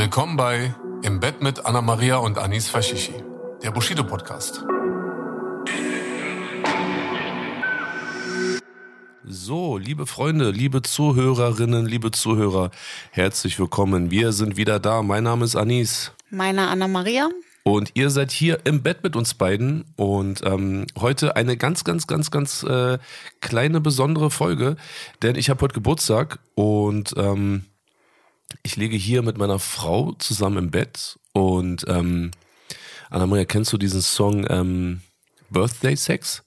Willkommen bei Im Bett mit Anna Maria und Anis Fashishi, der Bushido Podcast. So, liebe Freunde, liebe Zuhörerinnen, liebe Zuhörer, herzlich willkommen. Wir sind wieder da. Mein Name ist Anis. Meine Anna Maria. Und ihr seid hier im Bett mit uns beiden. Und ähm, heute eine ganz, ganz, ganz, ganz äh, kleine, besondere Folge. Denn ich habe heute Geburtstag und ähm, ich liege hier mit meiner Frau zusammen im Bett. Und ähm, Anna Maria, kennst du diesen Song ähm, Birthday Sex?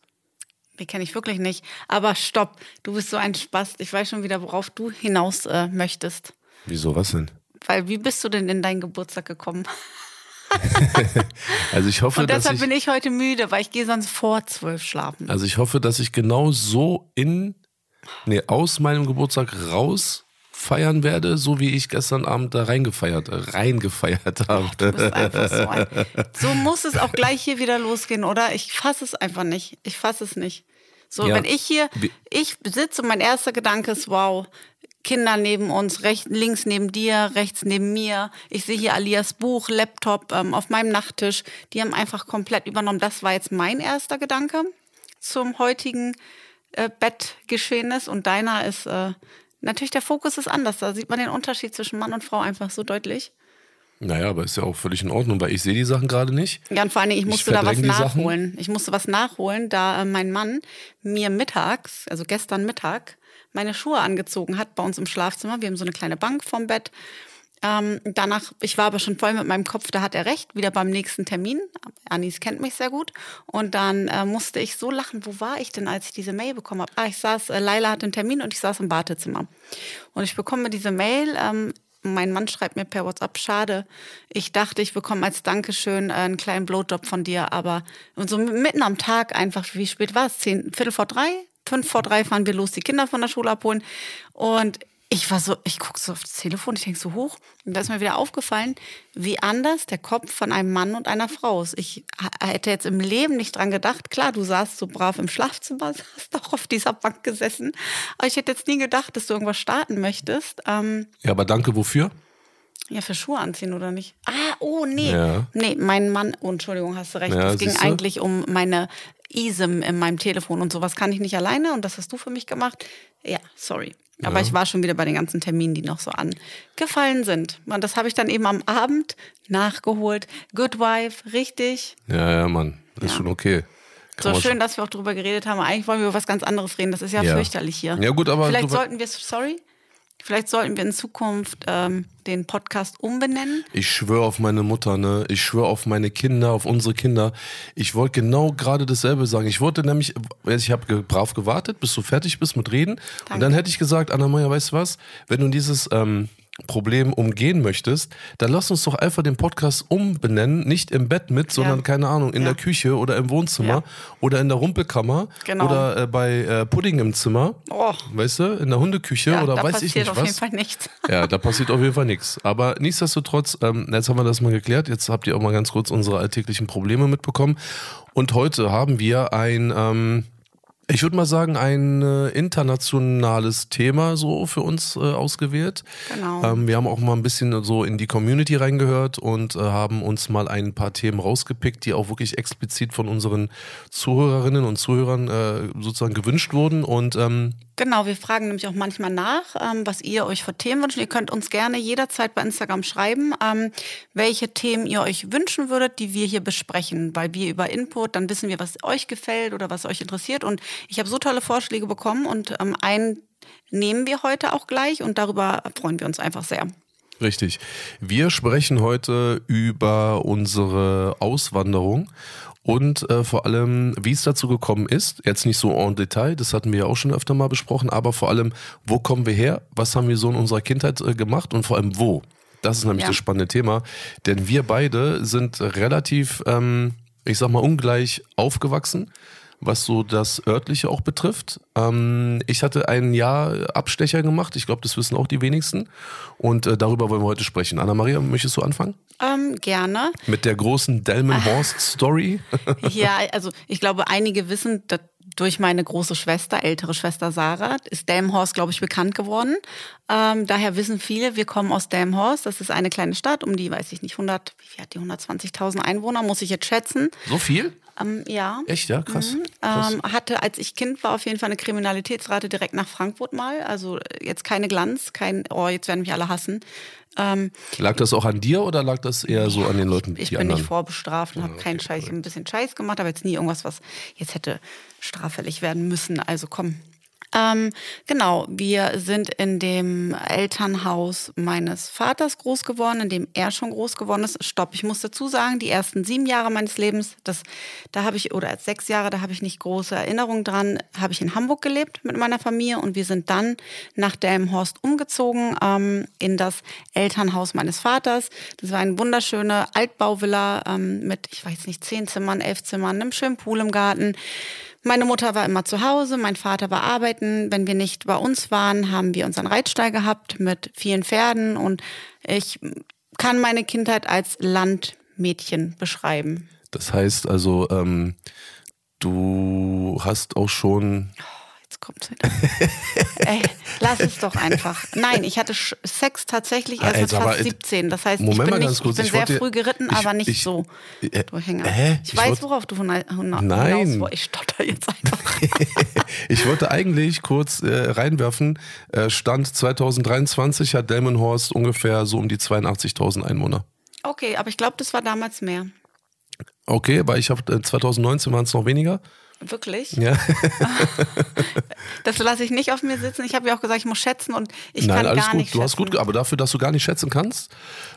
Die kenne ich wirklich nicht. Aber stopp, du bist so ein Spast. Ich weiß schon wieder, worauf du hinaus äh, möchtest. Wieso, was denn? Weil, wie bist du denn in deinen Geburtstag gekommen? also ich hoffe, Und deshalb ich, bin ich heute müde, weil ich gehe sonst vor zwölf schlafen. Also ich hoffe, dass ich genau so in, nee, aus meinem Geburtstag raus feiern werde, so wie ich gestern Abend da reingefeiert, reingefeiert habe. Du bist einfach so ein. So muss es auch gleich hier wieder losgehen, oder? Ich fasse es einfach nicht. Ich fasse es nicht. So, Ja. wenn ich hier, ich sitze und mein erster Gedanke ist, wow, Kinder neben uns, rechts, links neben dir, rechts neben mir. Ich sehe hier Alias Buch, Laptop ähm, auf meinem Nachttisch. Die haben einfach komplett übernommen. Das war jetzt mein erster Gedanke zum heutigen äh, Bettgeschehnis. Und deiner ist, äh, natürlich der Fokus ist anders. Da sieht man den Unterschied zwischen Mann und Frau einfach so deutlich. Naja, aber ist ja auch völlig in Ordnung, weil ich sehe die Sachen gerade nicht. Ja, und vor allen Dingen, ich Ich musste da was Sachen. nachholen. Ich musste was nachholen, da äh, mein Mann mir mittags, also gestern Mittag, meine Schuhe angezogen hat bei uns im Schlafzimmer. Wir haben so eine kleine Bank vorm Bett. Ähm, danach, ich war aber schon voll mit meinem Kopf, da hat er recht, wieder beim nächsten Termin. Anis kennt mich sehr gut. Und dann äh, musste ich so lachen, wo war ich denn, als ich diese Mail bekommen habe? Ah, ich saß, äh, Laila hatte einen Termin und ich saß im Badezimmer. Und ich bekomme diese Mail, ähm, mein Mann schreibt mir per WhatsApp, schade. Ich dachte, ich bekomme als Dankeschön äh, einen kleinen Blowjob von dir, aber und so mitten am Tag einfach, wie spät war es? Zehn, Viertel vor drei? Fünf vor drei fahren wir los, die Kinder von der Schule abholen. Und ich war so, ich gucke so auf das Telefon, ich denke so hoch. Und da ist mir wieder aufgefallen, wie anders der Kopf von einem Mann und einer Frau ist. Ich hätte jetzt im Leben nicht dran gedacht. Klar, du saßt so brav im Schlafzimmer, hast auch auf dieser Bank gesessen. Aber ich hätte jetzt nie gedacht, dass du irgendwas starten möchtest. Ähm, Ja, aber danke wofür? Ja, für Schuhe anziehen oder nicht? Ah, oh, nee. Ja. Nee, mein Mann, oh, Entschuldigung, hast du recht. Ja, es ging siehste? eigentlich um meine ISIM in meinem Telefon und sowas kann ich nicht alleine und das hast du für mich gemacht. Ja, sorry. Aber ich war schon wieder bei den ganzen Terminen, die noch so angefallen sind. Und das habe ich dann eben am Abend nachgeholt. Good Wife, richtig. Ja, ja, Mann. Ist Ja. schon okay. Kann So schön, dass wir auch drüber geredet haben. Eigentlich wollen wir über was ganz anderes reden. Das ist ja, Ja. fürchterlich hier. Ja, gut, aber Vielleicht sollten wir, sorry, vielleicht sollten wir in Zukunft ähm, den Podcast umbenennen. Ich schwöre auf meine Mutter, ne? Ich schwöre auf meine Kinder, auf unsere Kinder. Ich wollte genau gerade dasselbe sagen. Ich wollte nämlich, ich habe brav gewartet, bis du fertig bist mit Reden. Und dann hätte ich gesagt, Anna Maja, weißt du was? Wenn du dieses ähm, Problem umgehen möchtest, dann lass uns doch einfach den Podcast umbenennen, nicht im Bett mit, sondern keine Ahnung, in Ja. der Küche oder im Wohnzimmer Ja. oder in der Rumpelkammer Genau. oder äh, bei äh, Pudding im Zimmer. Oh. Weißt du, in der Hundeküche Ja, oder da weiß ich passiert nicht auf was. jeden Fall nichts. Ja, da passiert auf jeden Fall nichts. Aber nichtsdestotrotz, ähm, jetzt haben wir das mal geklärt. Jetzt habt ihr auch mal ganz kurz unsere alltäglichen Probleme mitbekommen. Und heute haben wir ein, ähm, ich würde mal sagen, ein äh, internationales Thema so für uns äh, ausgewählt. Genau. Ähm, wir haben auch mal ein bisschen so in die Community reingehört und äh, haben uns mal ein paar Themen rausgepickt, die auch wirklich explizit von unseren Zuhörerinnen und Zuhörern äh, sozusagen gewünscht wurden. Und ähm, Genau, wir fragen nämlich auch manchmal nach, ähm, was ihr euch für Themen wünscht. Ihr könnt uns gerne jederzeit bei Instagram schreiben, ähm, welche Themen ihr euch wünschen würdet, die wir hier besprechen, weil wir über Input, dann wissen wir, was euch gefällt oder was euch interessiert. Und ich habe so tolle Vorschläge bekommen und ähm, einen nehmen wir heute auch gleich und darüber freuen wir uns einfach sehr. Richtig. Wir sprechen heute über unsere Auswanderung und äh, vor allem, wie es dazu gekommen ist. Jetzt nicht so en Detail, das hatten wir ja auch schon öfter mal besprochen, aber vor allem, wo kommen wir her? Was haben wir so in unserer Kindheit äh, gemacht und vor allem wo? Das ist nämlich Ja. das spannende Thema, denn wir beide sind relativ, ähm, ich sag mal, ungleich aufgewachsen, was so das örtliche auch betrifft. Ähm, ich hatte ein Jahr Abstecher gemacht, ich glaube, das wissen auch die wenigsten und äh, darüber wollen wir heute sprechen. Anna-Maria, möchtest du anfangen? Ähm, gerne. Mit der großen Delmenhorst-Story? Ja, also ich glaube, einige wissen, dass durch meine große Schwester, ältere Schwester Sarah, ist Delmenhorst, glaube ich, bekannt geworden. Ähm, daher wissen viele, wir kommen aus Delmenhorst. Das ist eine kleine Stadt, um die, weiß ich nicht, 100, wie viel hat die 120.000 Einwohner, muss ich jetzt schätzen. so viel? Ähm, ja. Echt, ja? Krass. Krass. Ähm, hatte, als ich Kind war, auf jeden Fall eine Kriminalitätsrate direkt nach Frankfurt mal. Also äh, jetzt keine Glanz, kein, oh, jetzt werden mich alle hassen. Ähm, Lag das auch an dir oder lag das eher so an den Leuten, ich die bin anderen? nicht vorbestraft und habe keinen Scheiß, ich hab ein bisschen Scheiß gemacht, aber jetzt nie irgendwas, was jetzt hätte straffällig werden müssen. Also komm. Ähm, genau, wir sind in dem Elternhaus meines Vaters groß geworden, in dem er schon groß geworden ist. Stopp, ich muss dazu sagen, die ersten sieben Jahre meines Lebens, das, da habe ich, oder sechs Jahre, da habe ich nicht große Erinnerungen dran, habe ich in Hamburg gelebt mit meiner Familie und wir sind dann nach Delmenhorst umgezogen ähm, in das Elternhaus meines Vaters. Das war eine wunderschöne Altbauvilla ähm, mit, ich weiß nicht, zehn Zimmern, elf Zimmern, einem schönen Pool im Garten. Meine Mutter war immer zu Hause, mein Vater war arbeiten. Wenn wir nicht bei uns waren, haben wir unseren Reitstall gehabt mit vielen Pferden und ich kann meine Kindheit als Landmädchen beschreiben. Das heißt also, ähm, du hast auch schon. Kommt's wieder. Ey, lass es doch einfach. Nein, ich hatte Sex tatsächlich erst Ah, mit jetzt aber, fast äh, 17. Das heißt, Moment ich bin, nicht, kurz, ich bin ich sehr wollte- früh geritten, ich- aber nicht ich- so. Äh, Du Hänger. hä? Ich, weiß, wollt- worauf du hinaus wolltest. Ich stotter jetzt einfach. Ich wollte eigentlich kurz äh, reinwerfen, äh, Stand 2023 hat Delmenhorst ungefähr so um die 82.000 Einwohner. Okay, aber ich glaube, das war damals mehr. Okay, weil ich habe äh, 2019 waren es noch weniger. Wirklich? Ja. Das lasse ich nicht auf mir sitzen. Ich habe ja auch gesagt, ich muss schätzen und ich Nein, kann alles gar gut. nicht Du hast schätzen. gut, ge- aber dafür, dass du gar nicht schätzen kannst,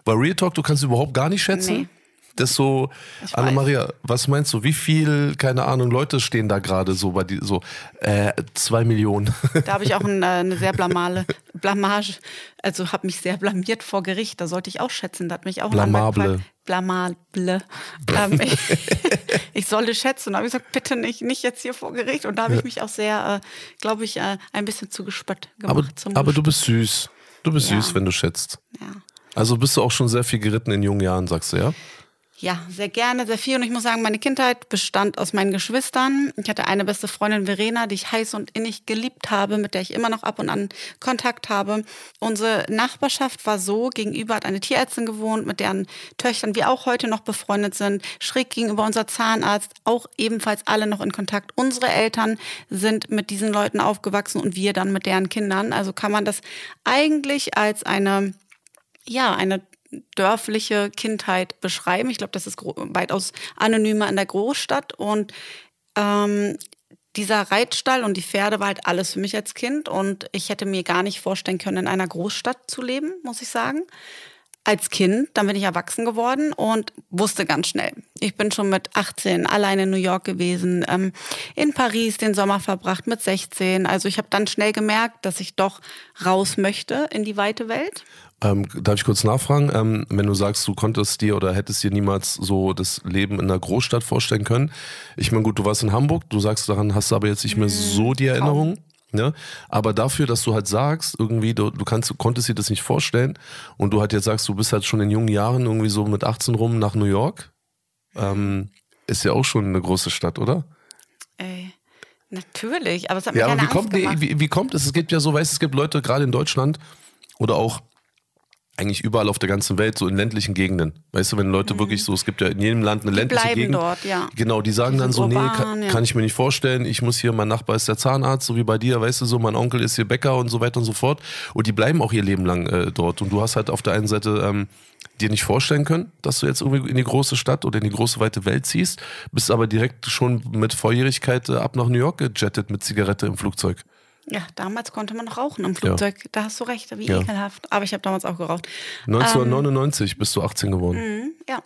weil Real Talk, du kannst überhaupt gar nicht schätzen. Nee. Das ist so, Anna-Maria, was meinst du, wie viel, keine Ahnung, Leute stehen da gerade so bei die, so, äh, zwei Millionen. Da habe ich auch ein, äh, eine sehr blamale Blamage, also habe mich sehr blamiert vor Gericht. Da sollte ich auch schätzen. Da hat mich auch Blamable. Blamable. Ähm, ich, ich sollte schätzen. Da habe ich gesagt, bitte nicht, nicht jetzt hier vor Gericht. Und da habe ich mich auch sehr, äh, glaube ich, äh, ein bisschen zu gespött gemacht. Aber, aber du bist süß. Du bist Ja. süß, wenn du schätzt. Ja. Also bist du auch schon sehr viel geritten in jungen Jahren, sagst du, ja? Ja, sehr gerne, sehr viel. Und ich muss sagen, meine Kindheit bestand aus meinen Geschwistern. Ich hatte eine beste Freundin, Verena, die ich heiß und innig geliebt habe, mit der ich immer noch ab und an Kontakt habe. Unsere Nachbarschaft war so, gegenüber hat eine Tierärztin gewohnt, mit deren Töchtern wir auch heute noch befreundet sind. Schräg gegenüber unser Zahnarzt, auch ebenfalls alle noch in Kontakt. Unsere Eltern sind mit diesen Leuten aufgewachsen und wir dann mit deren Kindern. Also kann man das eigentlich als eine ja, eine dörfliche Kindheit beschreiben. Ich glaube, das ist weitaus anonymer in der Großstadt. Und ähm, dieser Reitstall und die Pferde war halt alles für mich als Kind. Und ich hätte mir gar nicht vorstellen können, in einer Großstadt zu leben, muss ich sagen. Als Kind, dann bin ich erwachsen geworden und wusste ganz schnell. Ich bin schon mit 18 alleine in New York gewesen, ähm, in Paris den Sommer verbracht mit 16. Also ich habe dann schnell gemerkt, dass ich doch raus möchte in die weite Welt. Ähm, darf ich kurz nachfragen, ähm, wenn du sagst, du konntest dir oder hättest dir niemals so das Leben in einer Großstadt vorstellen können. Ich meine, gut, du warst in Hamburg, du sagst, daran hast du aber jetzt nicht mehr so die Erinnerung. Ne? Aber dafür, dass du halt sagst, irgendwie, du, du kannst, du konntest dir das nicht vorstellen und du halt jetzt sagst, du bist halt schon in jungen Jahren irgendwie so mit 18 rum nach New York, ähm, ist ja auch schon eine große Stadt, oder? Ey, natürlich, aber es hat mir Ja, aber wie kommt, Angst nee, gemacht. wie, wie kommt es? Es gibt ja so, weißt du, es gibt Leute gerade in Deutschland oder auch eigentlich überall auf der ganzen Welt, so in ländlichen Gegenden. Weißt du, wenn Leute wirklich so, es gibt ja in jedem Land eine ländliche Mhm. bleiben Gegend. dort, ja. Genau, die sagen Die dann so, nee, urban, kann, ja. kann ich mir nicht vorstellen. Ich muss hier, mein Nachbar ist der Zahnarzt, so wie bei dir, weißt du, so, mein Onkel ist hier Bäcker und so weiter und so fort. Und die bleiben auch ihr Leben lang äh, dort. Und du hast halt auf der einen Seite ähm, dir nicht vorstellen können, dass du jetzt irgendwie in die große Stadt oder in die große weite Welt ziehst, bist aber direkt schon mit Volljährigkeit äh, ab nach New York gejettet mit Zigarette im Flugzeug. Ja, damals konnte man noch rauchen im Flugzeug. Da hast du recht, wie Ja. ekelhaft. Aber ich habe damals auch geraucht. 1999 bist du 18 geworden. Mhm, ja.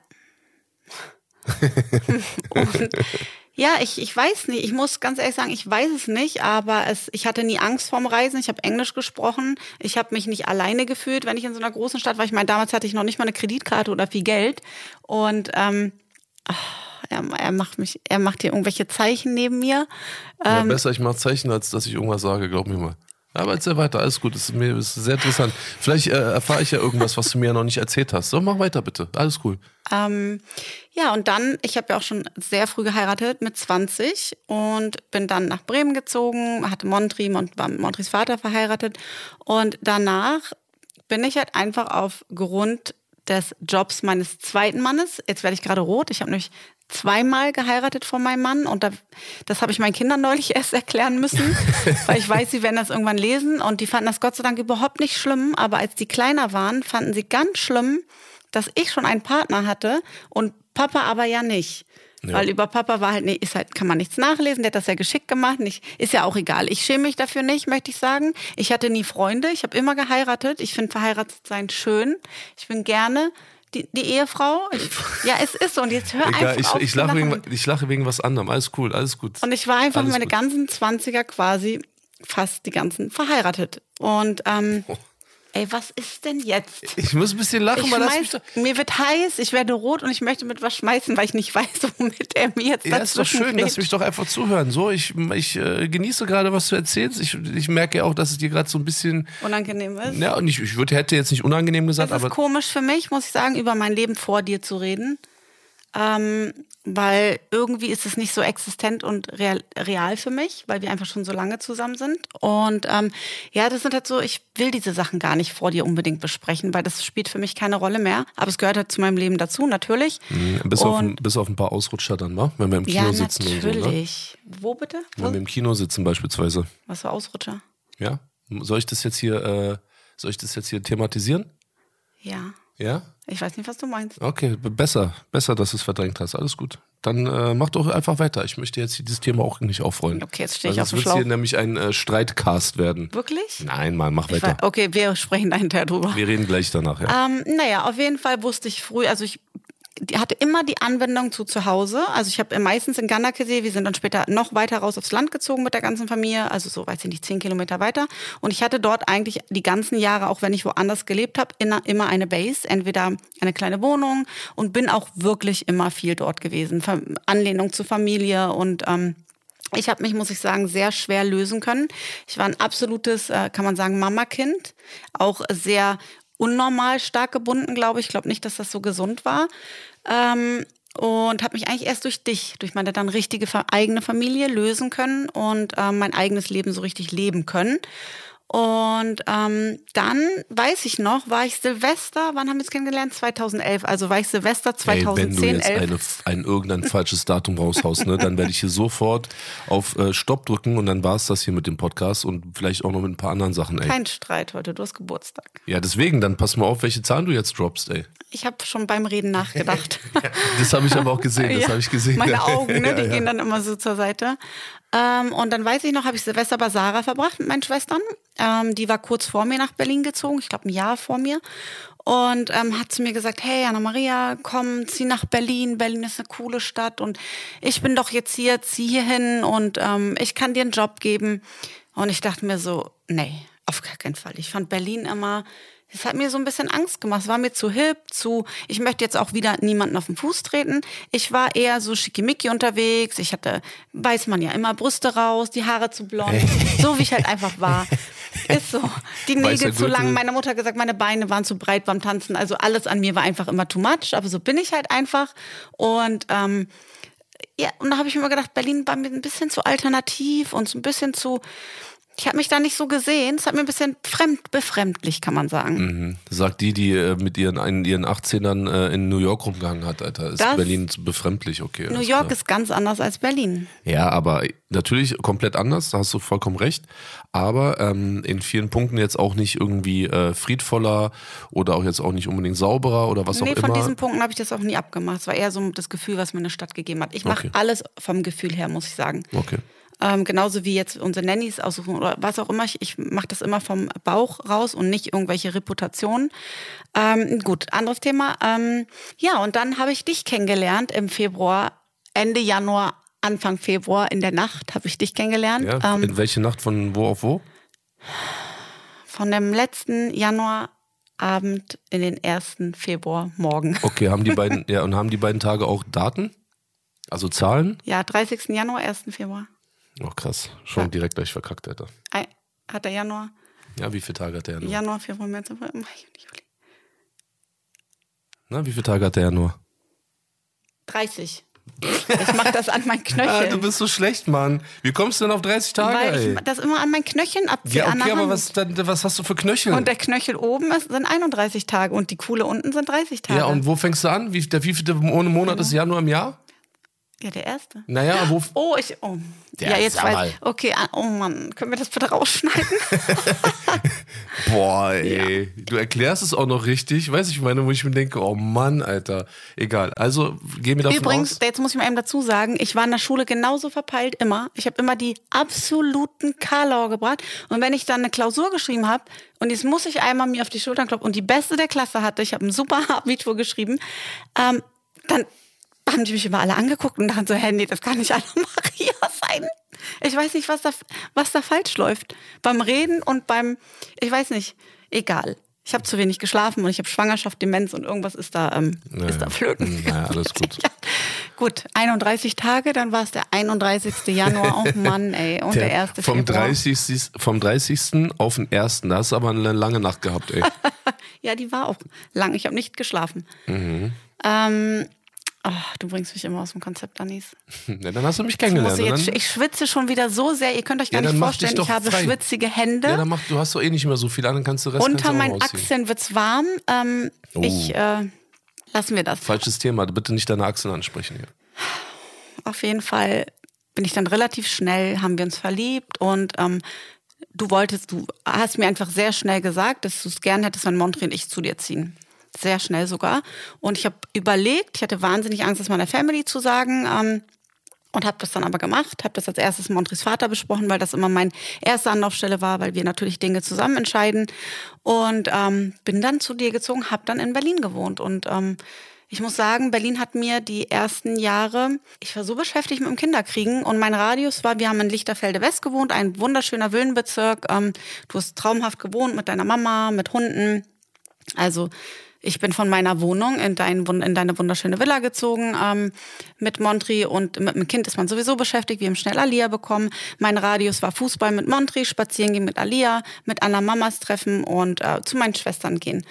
und ja, ich, ich weiß nicht. Ich muss ganz ehrlich sagen, ich weiß es nicht, aber es, ich hatte nie Angst vorm Reisen. Ich habe Englisch gesprochen. Ich habe mich nicht alleine gefühlt, wenn ich in so einer großen Stadt war. Ich meine, damals hatte ich noch nicht mal eine Kreditkarte oder viel Geld. Und ähm, ach, er, er macht mich, er macht hier irgendwelche Zeichen neben mir. Ja, Ähm, besser, ich mache Zeichen, als dass ich irgendwas sage, glaub mir mal. Aber erzähl weiter, alles gut, das ist mir das ist sehr interessant. Vielleicht äh, erfahre ich ja irgendwas, was du mir noch nicht erzählt hast. So, mach weiter bitte, alles cool. Ähm, ja, und dann, ich habe ja auch schon sehr früh geheiratet, mit 20 und bin dann nach Bremen gezogen, hatte Montri und war mit Montris Vater verheiratet. Und danach bin ich halt einfach aufgrund des Jobs meines zweiten Mannes, jetzt werde ich gerade rot, ich habe nämlich zweimal geheiratet von meinem Mann und da, das habe ich meinen Kindern neulich erst erklären müssen, weil ich weiß, sie werden das irgendwann lesen und die fanden das Gott sei Dank überhaupt nicht schlimm, aber als die kleiner waren, fanden sie ganz schlimm, dass ich schon einen Partner hatte und Papa aber ja nicht. Ja. Weil über Papa war halt, nee, ist halt, kann man nichts nachlesen, der hat das ja geschickt gemacht, nicht, ist ja auch egal. Ich schäme mich dafür nicht, möchte ich sagen. Ich hatte nie Freunde, ich habe immer geheiratet. Ich finde verheiratet sein schön. Ich bin gerne die, die Ehefrau. Ich, ja, es ist so. Und jetzt hör Egal, einfach ich, auf ich, lache wegen, ich lache wegen was anderem. Alles cool, alles gut. Und ich war einfach Alles meine gut. ganzen 20er quasi fast die ganzen verheiratet. Und ähm, ey, was ist denn jetzt? Ich muss ein bisschen lachen, Ich weil das schmeiß, doch. mir wird heiß, ich werde rot und ich möchte mit was schmeißen, weil ich nicht weiß, womit er mir jetzt Ja, ist doch schön, lass grätscht. mich doch einfach zuhören. So, ich, ich äh, genieße gerade, was du erzählst. Ich, ich merke ja auch, dass es dir gerade so ein bisschen. unangenehm ist. Ja, und ich, ich würd, hätte jetzt nicht unangenehm gesagt, Es ist aber. komisch für mich, muss ich sagen, über mein Leben vor dir zu reden. Ähm, weil irgendwie ist es nicht so existent und real, real für mich, weil wir einfach schon so lange zusammen sind. Und ähm, ja, das sind halt so, ich will diese Sachen gar nicht vor dir unbedingt besprechen, weil das spielt für mich keine Rolle mehr. Aber es gehört halt zu meinem Leben dazu, natürlich. Mhm, Bis auf, ein, bis auf ein paar Ausrutscher dann, wa? Wenn wir im Kino Ja, sitzen und so. Ne? natürlich. Wo bitte? Wenn wir im Kino sitzen beispielsweise. Was für Ausrutscher? Ja? Soll ich das jetzt hier, äh, soll ich das jetzt hier thematisieren? Ja. Ja? Ich weiß nicht, was du meinst. Okay, besser. Besser, dass du es verdrängt hast. Alles gut. Dann äh, mach doch einfach weiter. Ich möchte jetzt dieses Thema auch nicht aufrollen. Okay, jetzt stehe ich Weil auf dem wird's hier Schlauch. nämlich ein äh, Streitcast werden. Wirklich? Nein, Mann, mach weiter. okay, wir sprechen da hinterher drüber. Wir reden gleich danach, ja. Ähm, naja, auf jeden Fall wusste ich früh, also ich die hatte immer die Anwendung zu zu Hause. Also ich habe meistens in Ganakesee, wir sind dann später noch weiter raus aufs Land gezogen mit der ganzen Familie, also so, weiß ich nicht, zehn Kilometer weiter. Und ich hatte dort eigentlich die ganzen Jahre, auch wenn ich woanders gelebt habe, immer eine Base, entweder eine kleine Wohnung und bin auch wirklich immer viel dort gewesen. Anlehnung zur Familie und ähm, ich habe mich, muss ich sagen, sehr schwer lösen können. Ich war ein absolutes, äh, kann man sagen, Mamakind. Auch sehr unnormal stark gebunden, glaube ich. Ich glaube nicht, dass das so gesund war. Ähm, und habe mich eigentlich erst durch dich, durch meine dann richtige eigene Familie lösen können und ähm, mein eigenes Leben so richtig leben können. Und ähm, dann, weiß ich noch, war ich Silvester, wann haben wir uns kennengelernt? 2011. Also war ich Silvester Ey, 2010, wenn du jetzt 11. eine, ein irgendein falsches Datum raushaust, ne, dann werde ich hier sofort auf äh, Stopp drücken und dann war es das hier mit dem Podcast und vielleicht auch noch mit ein paar anderen Sachen, ey. Kein Streit heute, du hast Geburtstag. Ja, deswegen, dann pass mal auf, welche Zahlen du jetzt droppst, ey. Ich habe schon beim Reden nachgedacht. Das habe ich aber auch gesehen, das Ja, habe ich gesehen. Meine Augen, ne, Ja, die ja. gehen dann immer so zur Seite. Ähm, und dann weiß ich noch, habe ich Silvester bei Sarah verbracht mit meinen Schwestern. Ähm, die war kurz vor mir nach Berlin gezogen, ich glaube ein Jahr vor mir. Und ähm, hat zu mir gesagt, hey Anna-Maria, komm, zieh nach Berlin. Berlin ist eine coole Stadt und ich bin doch jetzt hier, zieh hier hin und ähm, ich kann dir einen Job geben. Und ich dachte mir so, nee, auf gar keinen Fall. Ich fand Berlin immer, es hat mir so ein bisschen Angst gemacht. Es war mir zu hip, zu, ich möchte jetzt auch wieder niemanden auf den Fuß treten. Ich war eher so schickimicki unterwegs. Ich hatte, weiß man ja, immer Brüste raus, die Haare zu blond. so wie ich halt einfach war. Ist so. Die Nägel zu lang. Meine Mutter hat gesagt, meine Beine waren zu breit beim Tanzen. Also alles an mir war einfach immer too much. Aber so bin ich halt einfach. Und ähm, ja, und da habe ich mir immer gedacht, Berlin war mir ein bisschen zu alternativ und so ein bisschen zu. Ich habe mich da nicht so gesehen. Es hat mir ein bisschen fremd, befremdlich, kann man sagen. Mhm. Sagt die, die äh, mit ihren, in ihren 18ern äh, in New York rumgehangen hat, Alter. Ist Das- Berlin befremdlich, okay. New York klar. ist ganz anders als Berlin. Ja, aber natürlich komplett anders, da hast du vollkommen recht. Aber ähm, in vielen Punkten jetzt auch nicht irgendwie äh, friedvoller oder auch jetzt auch nicht unbedingt sauberer oder was nee, auch von immer. diesen Punkten habe ich das auch nie abgemacht. Es war eher so das Gefühl, was mir eine Stadt gegeben hat. Ich mache Okay. alles vom Gefühl her, muss ich sagen. Okay. Ähm, genauso wie jetzt unsere Nannies aussuchen oder was auch immer. Ich, ich mache das immer vom Bauch raus und nicht irgendwelche Reputationen. Ähm, gut, anderes Thema. Ähm, ja, und dann habe ich dich kennengelernt im Februar, Ende Januar, Anfang Februar in der Nacht habe ich dich kennengelernt. Ja, Ähm, in welche Nacht von wo auf wo? von dem letzten Januarabend in den ersten Februar morgen. Okay, haben die beiden, ja, und haben die beiden Tage auch Daten? Also Zahlen? Ja, 30. Januar, 1. Februar. Oh, krass. Schon direkt gleich verkackt, Alter. Hat der Januar, Ja, wie viele Tage hat der Januar? Januar, Februar, März, April, Mai, Juli. Na, wie viele Tage hat der Januar? 30. Ich mache das an meinen Ah, Knöcheln. du bist so schlecht, Mann. Wie kommst du denn auf 30 Tage, weil ich das immer an meinen Knöcheln abziehe. Ja, okay, aber was, dann, was hast du für Knöchel? Und der Knöchel oben ist, sind 31 Tage und die Kuhle unten sind 30 Tage. ja, und wo fängst du an? Wie, der wievielte Monat ist Januar im Jahr? Ja, der erste. Naja, wo. Oh, ich. Oh. Ja, Ja, jetzt weiß mal. Okay, ah, oh Mann, können wir das bitte rausschneiden? Boah, ey. Du erklärst es auch noch richtig. Weiß ich, ich meine, wo ich mir denke, oh Mann, Alter. Egal. Also, geh mir davon Übrigens, aus. jetzt muss ich mal eben dazu sagen, ich war in der Schule genauso verpeilt immer. Ich habe immer die absoluten Karlauer gebracht. Und wenn ich dann eine Klausur geschrieben habe, und jetzt muss ich einmal mir auf die Schultern klopfen und die Beste der Klasse hatte, ich habe ein super Abitur geschrieben, ähm, dann haben die mich immer alle angeguckt und dachten so, hä, nee, das kann nicht Anna Maria sein. Ich weiß nicht, was da, was da falsch läuft. Beim Reden und beim, ich weiß nicht, egal. Ich habe zu wenig geschlafen und ich habe Schwangerschaft, Demenz und irgendwas ist da, ähm, ist da flöten. Naja, alles gut. Ja. Gut, 31 Tage, dann war es der 31. Januar. Oh Mann, ey. Und der, erste vom, Februar. 30, vom 30. auf den 1. Da hast du aber eine lange Nacht gehabt, ey. Ja, die war auch lang. Ich habe nicht geschlafen. Mhm. Ähm, oh, du bringst mich immer aus dem Konzept, Anis. ja, dann hast du mich Ich, kennengelernt. und jetzt, ich schwitze schon wieder so sehr. Ihr könnt euch gar Ja, nicht vorstellen, ich habe frei. schwitzige Hände. ja, dann mach, du hast doch eh nicht mehr so viel an, dann kannst du Rest Unter meinen. Achseln wird's warm. Ähm, Oh. Ich äh, lassen wir das. Falsches Thema, bitte nicht deine Achseln ansprechen hier. Auf jeden Fall bin ich dann relativ schnell, haben wir uns verliebt und ähm, du wolltest, du hast mir einfach sehr schnell gesagt, dass du es gern hättest, wenn Montri und ich zu dir ziehen. Sehr schnell sogar. Und ich habe überlegt, ich hatte wahnsinnig Angst, das meiner Family zu sagen. Ähm, und habe das dann aber gemacht, habe das als erstes mit Montris Vater besprochen, weil das immer mein erste Anlaufstelle war, weil wir natürlich Dinge zusammen entscheiden. Und ähm, bin dann zu dir gezogen, habe dann in Berlin gewohnt. Und ähm, ich muss sagen, Berlin hat mir die ersten Jahre, ich war so beschäftigt mit dem Kinderkriegen und mein Radius war, wir haben in Lichterfelde West gewohnt, ein wunderschöner Villenbezirk. Ähm, du hast traumhaft gewohnt mit deiner Mama, mit Hunden. Also ich bin von meiner Wohnung in, dein, in deine wunderschöne Villa gezogen ähm, mit Montri und mit dem Kind ist man sowieso beschäftigt. Wir haben schnell Alia bekommen. Mein Radius war Fußball mit Montri, spazieren gehen mit Alia, mit Anna Mamas treffen und äh, zu meinen Schwestern gehen.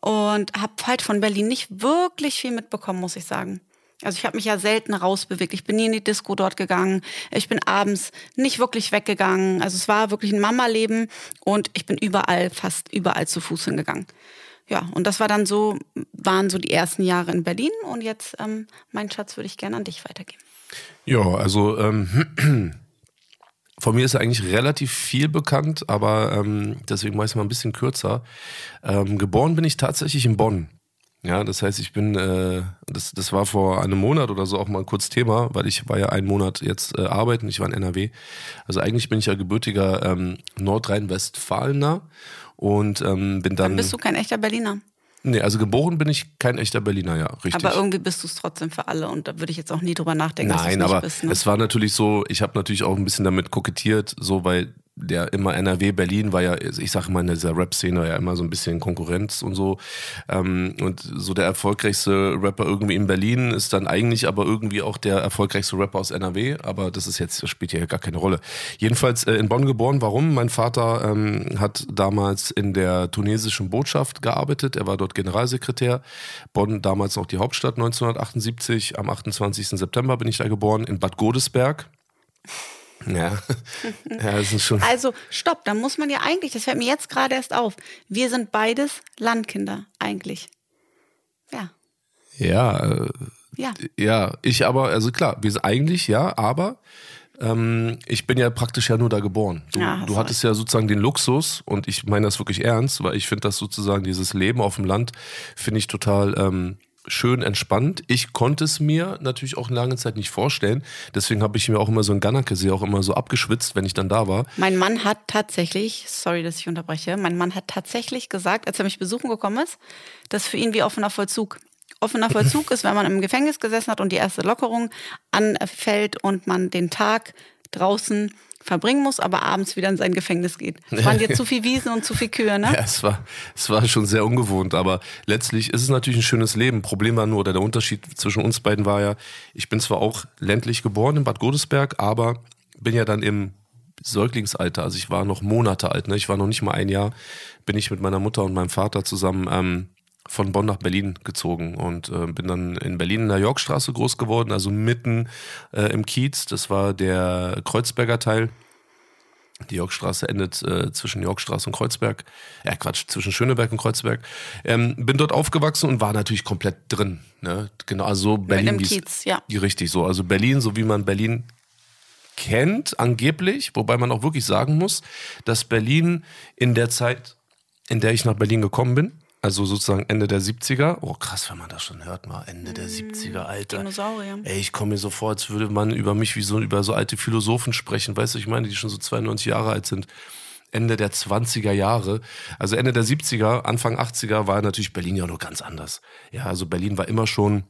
Und habe halt von Berlin nicht wirklich viel mitbekommen, muss ich sagen. Also ich habe mich ja selten rausbewegt. Ich bin nie in die Disco dort gegangen. Ich bin abends nicht wirklich weggegangen. Also es war wirklich ein Mama-Leben und ich bin überall, fast überall zu Fuß hingegangen. Ja, und das war dann so, waren so die ersten Jahre in Berlin und jetzt, ähm, mein Schatz, würde ich gerne an dich weitergeben. Ja, also ähm, von mir ist eigentlich relativ viel bekannt, aber ähm, deswegen mache ich es mal ein bisschen kürzer. Ähm, geboren bin ich tatsächlich in Bonn. Ja, das heißt, ich bin, äh, das, das war vor einem Monat oder so auch mal kurz Thema, weil ich war ja einen Monat jetzt äh, arbeiten, ich war in NRW. Also eigentlich bin ich ja gebürtiger ähm, Nordrhein-Westfalener und ähm, bin dann. Dann bist du kein echter Berliner. Nee, also geboren bin ich kein echter Berliner, ja, richtig. Aber irgendwie bist du es trotzdem für alle und da würde ich jetzt auch nie drüber nachdenken, dass Nein, nicht aber bist. Ne? es war natürlich so, ich habe natürlich auch ein bisschen damit kokettiert, so weil der immer NRW Berlin war ja, ich sage mal in dieser Rap-Szene ja immer so ein bisschen Konkurrenz und so. Ähm, und so der erfolgreichste Rapper irgendwie in Berlin ist dann eigentlich aber irgendwie auch der erfolgreichste Rapper aus NRW. Aber das ist jetzt, das spielt ja gar keine Rolle. Jedenfalls äh, in Bonn geboren. Warum? Mein Vater ähm, hat damals in der tunesischen Botschaft gearbeitet. Er war dort Generalsekretär. Bonn damals noch die Hauptstadt 1978. Am 28. September bin ich da geboren in Bad Godesberg. Ja, ja, das ist schon. Also, stopp, da muss man ja eigentlich, das fällt mir jetzt gerade erst auf. Wir sind beides Landkinder, eigentlich. Ja, Ja, äh, ja. ja, ich aber, also klar, wir sind eigentlich, ja, aber ähm, ich bin ja praktisch ja nur da geboren. Du, Ja, du du hattest ja sozusagen den Luxus und ich meine das wirklich ernst, weil ich finde das sozusagen, dieses Leben auf dem Land, finde ich total ähm, schön entspannt. Ich konnte es mir natürlich auch lange Zeit nicht vorstellen. Deswegen habe ich mir auch immer so ein Ganakesee auch immer so abgeschwitzt, wenn ich dann da war. Mein Mann hat tatsächlich, sorry, dass ich unterbreche, mein Mann hat tatsächlich gesagt, als er mich besuchen gekommen ist, dass für ihn wie offener Vollzug. Offener Vollzug ist, wenn man im Gefängnis gesessen hat und die erste Lockerung anfällt und man den Tag draußen verbringen muss, aber abends wieder in sein Gefängnis geht. Es waren dir zu viel Wiesen und zu viel Kühe, ne? Ja, es war, es war schon sehr ungewohnt, aber letztlich ist es natürlich ein schönes Leben. Problem war nur, oder der Unterschied zwischen uns beiden war ja, ich bin zwar auch ländlich geboren in Bad Godesberg, aber bin ja dann im Säuglingsalter, also ich war noch Monate alt, ne? ich war noch nicht mal ein Jahr, bin ich mit meiner Mutter und meinem Vater zusammen ähm, von Bonn nach Berlin gezogen und äh, bin dann in Berlin in der Yorkstraße groß geworden, also mitten äh, im Kiez. Das war der Kreuzberger Teil. Die Yorkstraße endet äh, zwischen Yorkstraße und Kreuzberg. Ja, Quatsch, zwischen Schöneberg und Kreuzberg. Ähm, bin dort aufgewachsen und war natürlich komplett drin. Ne? Genau, also Berlin. Mit Kiez, ja. Richtig so. Also Berlin, so wie man Berlin kennt, angeblich. Wobei man auch wirklich sagen muss, dass Berlin in der Zeit, in der ich nach Berlin gekommen bin, also sozusagen Ende der 70er. Oh, krass, wenn man das schon hört, mal Ende der 70er, mm, Alter. Dinosaurier. Ey, ich komme mir so vor, als würde man über mich wie so über so alte Philosophen sprechen, weißt du, ich meine, die schon so 92 Jahre alt sind. Ende der 20er Jahre. Also Ende der 70er, Anfang 80er war natürlich Berlin ja noch ganz anders. Ja, also Berlin war immer schon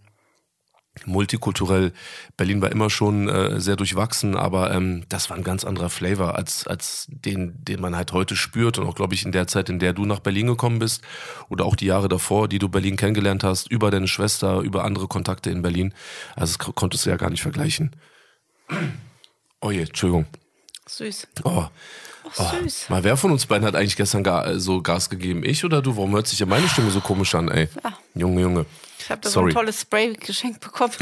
multikulturell. Berlin war immer schon äh, sehr durchwachsen, aber ähm, das war ein ganz anderer Flavor als, als den, den man halt heute spürt. Und auch, glaube ich, in der Zeit, in der du nach Berlin gekommen bist oder auch die Jahre davor, die du Berlin kennengelernt hast, über deine Schwester, über andere Kontakte in Berlin. Also das konntest du ja gar nicht vergleichen. Oh je, Entschuldigung. Süß. Oh. Oh, süß. Mal wer von uns beiden hat eigentlich gestern gar, so Gas gegeben? Ich oder du? Warum hört sich ja meine Stimme so komisch an, ey? Ja. Junge, Junge. Ich habe da so ein tolles Spray geschenkt bekommen.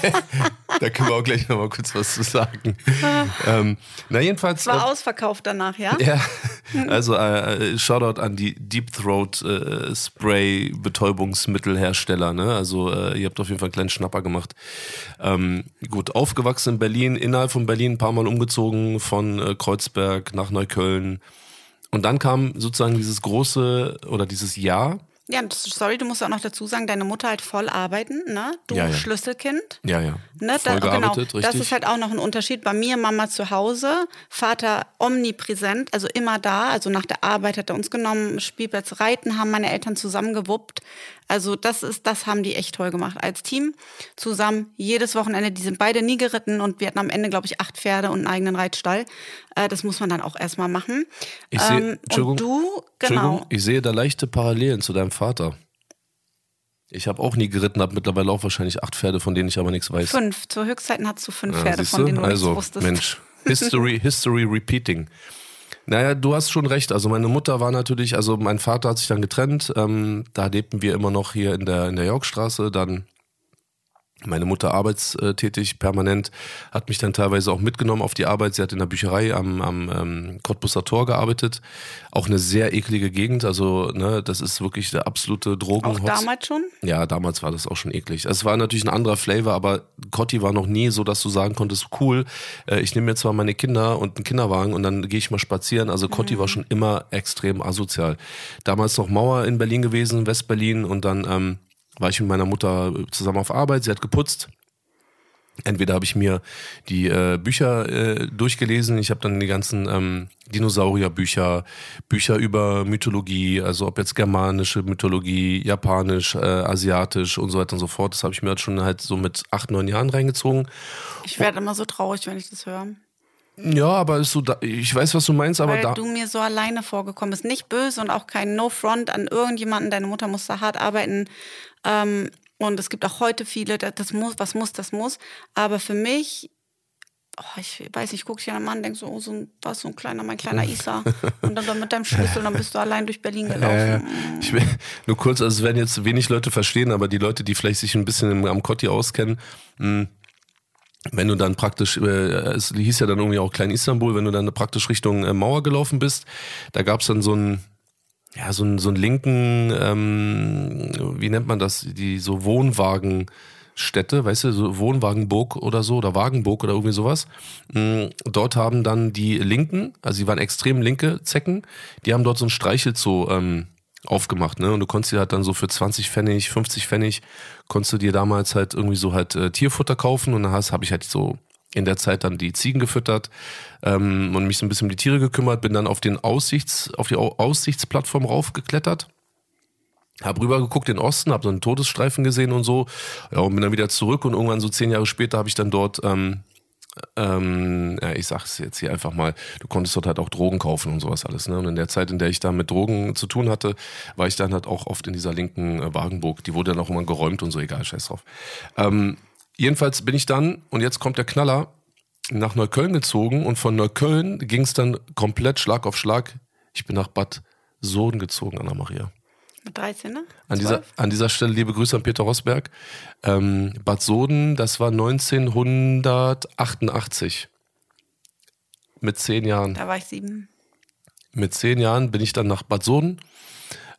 da können wir auch gleich noch mal kurz was zu sagen. ähm, na jedenfalls. Es war äh, ausverkauft danach, ja? Ja. Also äh, Shoutout an die Deep Throat äh, Spray Betäubungsmittelhersteller. Ne? Also äh, ihr habt auf jeden Fall einen kleinen Schnapper gemacht. Ähm, gut, aufgewachsen in Berlin, innerhalb von Berlin ein paar Mal umgezogen von äh, Kreuzberg nach Neukölln. Und dann kam sozusagen dieses große oder dieses Jahr ja, sorry, du musst auch noch dazu sagen, deine Mutter halt voll arbeiten, ne? Du ja, ja. Schlüsselkind. Ja, ja. Ne? Da, genau. Richtig. Das ist halt auch noch ein Unterschied. Bei mir Mama zu Hause, Vater omnipräsent, also immer da. Also nach der Arbeit hat er uns genommen, Spielplatz Reiten haben meine Eltern zusammengewuppt. Also das ist, das haben die echt toll gemacht. Als Team zusammen jedes Wochenende. Die sind beide nie geritten und wir hatten am Ende, glaube ich, acht Pferde und einen eigenen Reitstall. Äh, das muss man dann auch erstmal machen. Ich sehe, ähm, Entschuldigung, du, genau. ich sehe da leichte Parallelen zu deinem Vater. Ich habe auch nie geritten, habe mittlerweile auch wahrscheinlich acht Pferde, von denen ich aber nichts weiß. Fünf. Zur Höchstzeiten hattest du fünf ja, Pferde, von denen du also, nichts wusstest. Mensch, History, History repeating. Naja, du hast schon recht. Also meine Mutter war natürlich, also mein Vater hat sich dann getrennt. Ähm, da lebten wir immer noch hier in der, in der Yorkstraße. Dann meine Mutter arbeitstätig, permanent, hat mich dann teilweise auch mitgenommen auf die Arbeit. Sie hat in der Bücherei am, am ähm, Cottbusser Tor gearbeitet. Auch eine sehr eklige Gegend. Also, ne, das ist wirklich der absolute Drogen. Auch damals schon? Ja, damals war das auch schon eklig. Es war natürlich ein anderer Flavor, aber Cotti war noch nie so, dass du sagen konntest, cool, äh, ich nehme mir zwar meine Kinder und einen Kinderwagen und dann gehe ich mal spazieren. Also Cotti mhm. war schon immer extrem asozial. Damals noch Mauer in Berlin gewesen, Westberlin und dann ähm, war ich mit meiner Mutter zusammen auf Arbeit, sie hat geputzt. Entweder habe ich mir die äh, Bücher äh, durchgelesen, ich habe dann die ganzen ähm, Dinosaurierbücher, Bücher über Mythologie, also ob jetzt germanische Mythologie, japanisch, äh, asiatisch und so weiter und so fort. Das habe ich mir halt schon halt so mit acht, neun Jahren reingezogen. Ich werde immer so traurig, wenn ich das höre. Ja, aber ist so da, ich weiß, was du meinst, aber Weil da. du mir so alleine vorgekommen bist. Nicht böse und auch kein No-Front an irgendjemanden. Deine Mutter musste hart arbeiten. Ähm, und es gibt auch heute viele, das muss, was muss, das muss. Aber für mich, oh, ich weiß nicht, ich gucke dich an einen Mann, denk so, oh, so ein, was, so ein kleiner, mein kleiner Isa. und dann, dann mit deinem Schlüssel, dann bist du allein durch Berlin gelaufen. Äh, ich will, nur kurz, also es werden jetzt wenig Leute verstehen, aber die Leute, die vielleicht sich ein bisschen am Kotti auskennen, mh, hm, wenn du dann praktisch, äh, es hieß ja dann irgendwie auch Klein Istanbul, wenn du dann praktisch Richtung äh, Mauer gelaufen bist, da gab es dann so einen, ja, so einen, so einen linken, ähm, wie nennt man das, die so Wohnwagenstädte, weißt du, so Wohnwagenburg oder so, oder Wagenburg oder irgendwie sowas. Mm, dort haben dann die Linken, also die waren extrem linke Zecken, die haben dort so ein Streichelzoo ähm, aufgemacht, ne? Und du konntest dir halt dann so für 20 Pfennig, 50 Pfennig, konntest du dir damals halt irgendwie so halt äh, Tierfutter kaufen und dann habe ich halt so in der Zeit dann die Ziegen gefüttert ähm, und mich so ein bisschen um die Tiere gekümmert, bin dann auf den Aussichts, auf die Aussichtsplattform raufgeklettert. Hab rüber geguckt in den Osten, hab so einen Todesstreifen gesehen und so. Ja, und bin dann wieder zurück und irgendwann so zehn Jahre später habe ich dann dort ähm, ähm, ja, ich sag's jetzt hier einfach mal, du konntest dort halt auch Drogen kaufen und sowas alles. Ne? Und in der Zeit, in der ich da mit Drogen zu tun hatte, war ich dann halt auch oft in dieser linken äh, Wagenburg. Die wurde dann auch immer geräumt und so, egal, scheiß drauf. Ähm, jedenfalls bin ich dann, und jetzt kommt der Knaller, nach Neukölln gezogen und von Neukölln ging es dann komplett Schlag auf Schlag. Ich bin nach Bad Soden gezogen, Anna-Maria. Mit 13, ne? An dieser, an dieser Stelle liebe Grüße an Peter Rosberg. Ähm, Bad Soden, das war 1988. Mit zehn Jahren. Da war ich sieben. Mit zehn Jahren bin ich dann nach Bad Soden.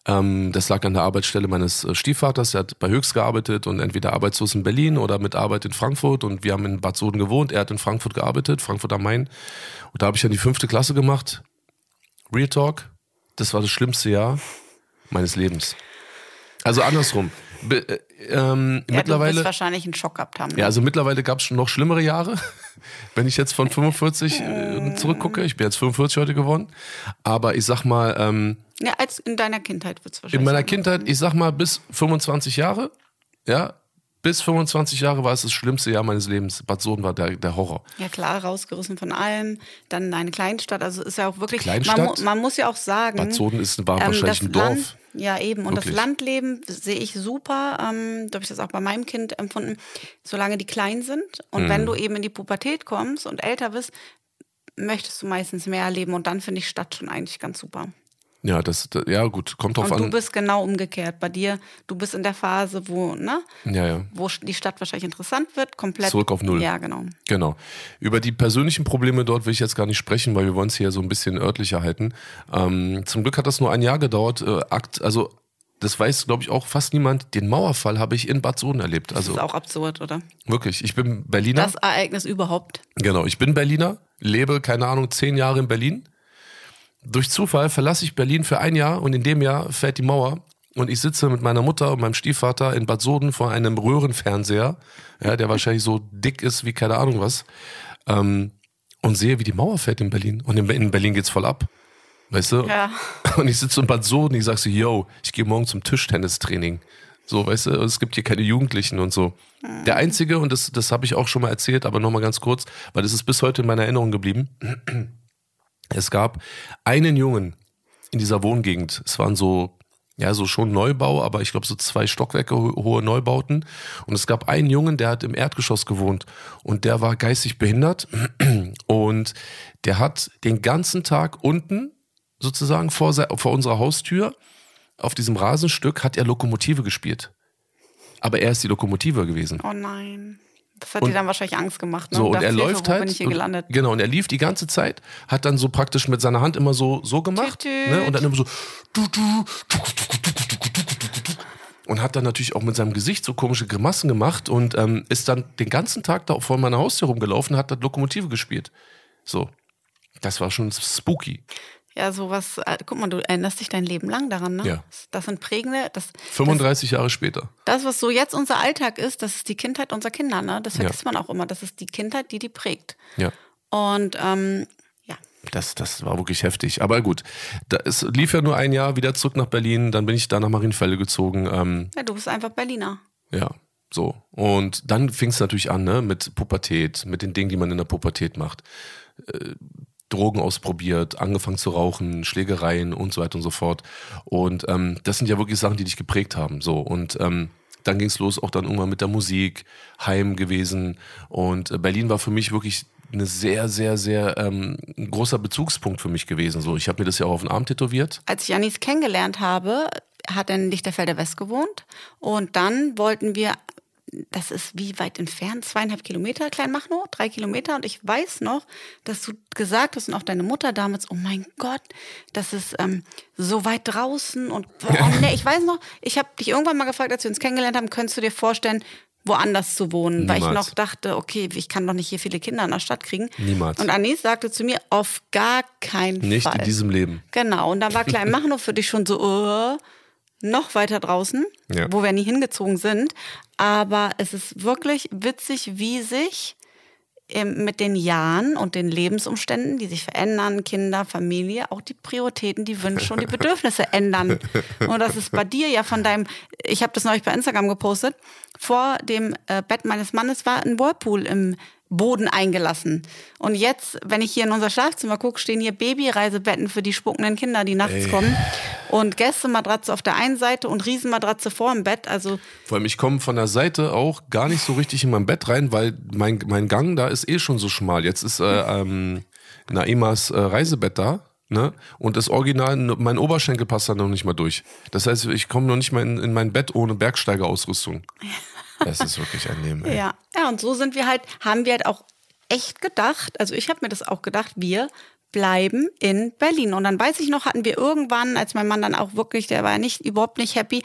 Ähm, das lag an der Arbeitsstelle meines äh, Stiefvaters. Er hat bei Höchst gearbeitet und entweder arbeitslos in Berlin oder mit Arbeit in Frankfurt. Und wir haben in Bad Soden gewohnt. Er hat in Frankfurt gearbeitet, Frankfurt am Main. Und da habe ich dann die fünfte Klasse gemacht. Real Talk. Das war das schlimmste Jahr meines Lebens. Also andersrum. Be, äh, ähm, Ja, mittlerweile, du wirst wahrscheinlich einen Schock gehabt haben. ne? ja, also mittlerweile gab es schon noch schlimmere Jahre, wenn ich jetzt von 45 äh, zurückgucke. Ich bin jetzt 45 heute geworden. Aber ich sag mal, ähm, Ja, als in deiner Kindheit wird es wahrscheinlich. in meiner. Kindheit, ich sag mal bis 25 Jahre, ja, bis 25 Jahre war es das schlimmste Jahr meines Lebens. Bad Soden war der, der Horror. Ja klar, rausgerissen von allem. Dann eine Kleinstadt. Also ist ja auch wirklich. Kleinstadt? Man, man muss ja auch sagen. Bad Soden ist, war ähm, wahrscheinlich ein Dorf. Land, ja, eben. Und Wirklich. das Landleben sehe ich super. Ähm, da habe ich das auch bei meinem Kind empfunden. Solange die klein sind und Mhm. wenn du eben in die Pubertät kommst und älter bist, möchtest du meistens mehr erleben. Und dann finde ich Stadt schon eigentlich ganz super. Ja, das, das, ja gut, kommt drauf Und du an. bist genau umgekehrt. Bei dir, du bist in der Phase, wo, ne, Ja, ja. wo die Stadt wahrscheinlich interessant wird, komplett. Zurück auf Null. Ja, genau. Genau. Über die persönlichen Probleme dort will ich jetzt gar nicht sprechen, weil wir wollen es hier so ein bisschen örtlicher halten. Ähm, zum Glück hat das nur ein Jahr gedauert. Äh, Akt, also das weiß, glaube ich, auch fast niemand. Den Mauerfall habe ich in Bad Soden erlebt. Das Also ist auch absurd, oder? wirklich, ich bin Berliner. Das Ereignis überhaupt. Genau, ich bin Berliner, lebe, keine Ahnung, zehn Jahre in Berlin. Durch Zufall verlasse ich Berlin für ein Jahr und in dem Jahr fällt die Mauer und ich sitze mit meiner Mutter und meinem Stiefvater in Bad Soden vor einem Röhrenfernseher, ja, der wahrscheinlich so dick ist wie keine Ahnung was, ähm, und sehe, wie die Mauer fällt in Berlin. Und in, in Berlin geht's voll ab. Weißt du? Ja. Und ich sitze in Bad Soden, ich sag so, yo, ich gehe morgen zum Tischtennistraining. So, weißt du, es gibt hier keine Jugendlichen und so. Der einzige, und das, das habe ich auch schon mal erzählt, aber nochmal ganz kurz, weil das ist bis heute in meiner Erinnerung geblieben. Es gab einen Jungen in dieser Wohngegend. Es waren so, ja, so schon Neubau, aber ich glaube so zwei Stockwerke ho- hohe Neubauten. Und es gab einen Jungen, der hat im Erdgeschoss gewohnt und der war geistig behindert und der hat den ganzen Tag unten sozusagen vor, vor unserer Haustür auf diesem Rasenstück hat er Lokomotive gespielt. Aber er ist die Lokomotive gewesen. Oh nein. Das hat Und- dir dann wahrscheinlich Angst gemacht. Ne? So, und dachtest er läuft halt. und? Genau, und er lief die ganze Zeit, hat dann so praktisch mit seiner Hand immer so, so gemacht. Tüt, tüt. Ne, und dann immer so. Und hat dann natürlich auch mit seinem Gesicht so komische Grimassen gemacht und ähm, ist dann den ganzen Tag da vor meiner Haustür rumgelaufen, hat da Lokomotive gespielt. So. Das war schon spooky. Ja, sowas, äh, guck mal, du erinnerst dich dein Leben lang daran, ne? Ja. Das sind prägende, das, 35 Jahre später. das, was so jetzt unser Alltag ist, das ist die Kindheit unserer Kinder, ne? Das Ja. vergisst man auch immer. Das ist die Kindheit, die die prägt. Ja. Und ähm, ja, Das, das war wirklich heftig. Aber gut, da, es lief ja nur ein Jahr wieder zurück nach Berlin. Dann bin ich da nach Marienfelde gezogen. Ähm, ja, du bist einfach Berliner. Ja, so. Und dann fing es natürlich an, ne, mit Pubertät, mit den Dingen, die man in der Pubertät macht. Äh, Drogen ausprobiert, angefangen zu rauchen, Schlägereien und so weiter und so fort. Und ähm, das sind ja wirklich Sachen, die dich geprägt haben. So. Und ähm, dann ging es los, auch dann irgendwann mit der Musik, Heim gewesen. Und äh, Berlin war für mich wirklich eine sehr, sehr, sehr ähm, großer Bezugspunkt für mich gewesen. So, ich habe mir das ja auch auf den Arm tätowiert. Als ich Janis kennengelernt habe, hat er in Lichterfelder West gewohnt. Und dann wollten wir, das ist wie weit entfernt, zweieinhalb Kilometer, Kleinmachnow, drei Kilometer. Und ich weiß noch, dass du gesagt hast und auch deine Mutter damals, oh mein Gott, das ist ähm, so weit draußen. Und boah, nee, ich weiß noch, ich habe dich irgendwann mal gefragt, als wir uns kennengelernt haben, könntest du dir vorstellen, woanders zu wohnen, weil ich Niemals. noch dachte, okay, ich kann doch nicht hier viele Kinder in der Stadt kriegen. Niemals. Und Anis sagte zu mir, auf gar keinen Nicht Fall. in diesem Leben. Genau, und da war Kleinmachnow für dich schon so uh, noch weiter draußen, Ja. wo wir nie hingezogen sind. Aber es ist wirklich witzig, wie sich ähm, mit den Jahren und den Lebensumständen, die sich verändern, Kinder, Familie, auch die Prioritäten, die Wünsche und die Bedürfnisse ändern. Und das ist bei dir ja von deinem, ich habe das neulich bei Instagram gepostet, vor dem äh, Bett meines Mannes war ein Whirlpool im Boden eingelassen. Und jetzt, wenn ich hier in unser Schlafzimmer gucke, stehen hier Babyreisebetten für die spuckenden Kinder, die nachts kommen. Und Gästematratze auf der einen Seite und Riesenmatratze vor dem Bett. Also Vor allem, ich komme von der Seite auch gar nicht so richtig in mein Bett rein, weil mein, mein Gang da ist eh schon so schmal. Jetzt ist äh, ähm, Naimas äh, Reisebett da. Ne? Und das Original, mein Oberschenkel passt da noch nicht mal durch. Das heißt, ich komme noch nicht mal in, in mein Bett ohne Bergsteigerausrüstung. Das ist wirklich ein Leben. Ey. Ja, ja, und so sind wir halt, haben wir halt auch echt gedacht, also ich habe mir das auch gedacht, wir bleiben in Berlin. Und dann weiß ich noch, hatten wir irgendwann, als mein Mann dann auch wirklich, der war ja nicht, überhaupt nicht happy,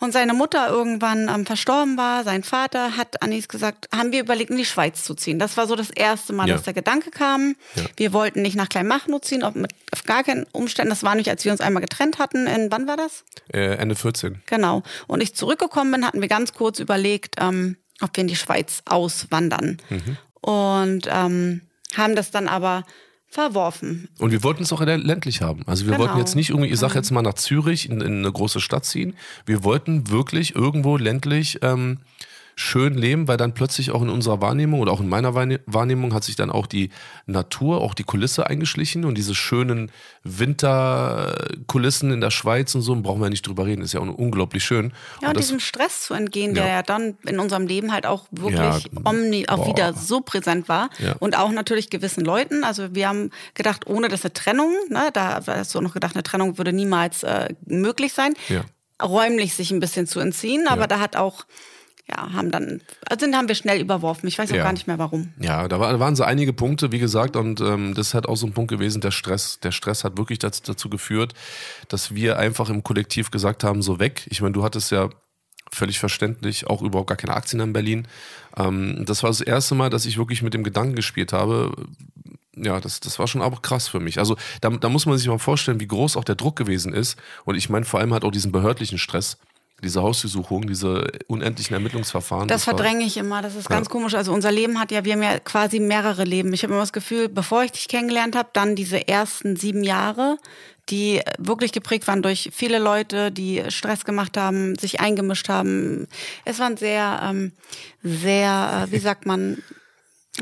und seine Mutter irgendwann ähm, verstorben war, sein Vater hat Anis gesagt, haben wir überlegt, in die Schweiz zu ziehen. Das war so das erste Mal, Ja. dass der Gedanke kam. Ja. Wir wollten nicht nach Kleinmachnow ziehen, ob mit, auf gar keinen Umständen. Das war nicht, als wir uns einmal getrennt hatten. In, wann war das? Äh, Ende 14. Genau. Und ich zurückgekommen bin, hatten wir ganz kurz überlegt, ähm, ob wir in die Schweiz auswandern. Und ähm, haben das dann aber verworfen. Und wir wollten es auch ländlich haben. Also wir Genau. wollten jetzt nicht irgendwie, ich sag jetzt mal nach Zürich in, in eine große Stadt ziehen. Wir wollten wirklich irgendwo ländlich ähm, schön leben, weil dann plötzlich auch in unserer Wahrnehmung oder auch in meiner Wahrne- Wahrnehmung hat sich dann auch die Natur, auch die Kulisse eingeschlichen und diese schönen Winterkulissen in der Schweiz und so, brauchen wir nicht drüber reden, ist ja auch unglaublich schön. Ja, und, das, diesem Stress zu entgehen, der Ja. ja dann in unserem Leben halt auch wirklich Ja, omni, auch boah. wieder so präsent war. Ja. Und auch natürlich gewissen Leuten. Also wir haben gedacht, ohne dass eine Trennung, ne, da hast du auch noch gedacht, eine Trennung würde niemals äh, möglich sein, Ja. räumlich sich ein bisschen zu entziehen. Aber Ja. da hat auch, ja, haben dann, also den haben wir schnell überworfen. Ich weiß auch Ja. gar nicht mehr warum. Ja, da war- waren so einige Punkte, wie gesagt, und ähm, das hat auch so ein Punkt gewesen, der Stress. Der Stress hat wirklich dazu, dazu geführt, dass wir einfach im Kollektiv gesagt haben, so weg. Ich meine, du hattest ja völlig verständlich auch überhaupt gar keine Aktien in Berlin. Ähm, das war das erste Mal, dass ich wirklich mit dem Gedanken gespielt habe. Ja, das, das war schon auch krass für mich. Also da, da muss man sich mal vorstellen, wie groß auch der Druck gewesen ist. Und ich meine vor allem halt auch diesen behördlichen Stress, diese Hausdurchsuchung, diese unendlichen Ermittlungsverfahren. Das war- verdränge ich immer, das ist ganz komisch. Also unser Leben hat ja, wir haben ja quasi mehrere Leben. Ich habe immer das Gefühl, bevor ich dich kennengelernt habe, dann diese ersten sieben Jahre, die wirklich geprägt waren durch viele Leute, die Stress gemacht haben, sich eingemischt haben. Es waren sehr, ähm, sehr, äh, wie sagt man,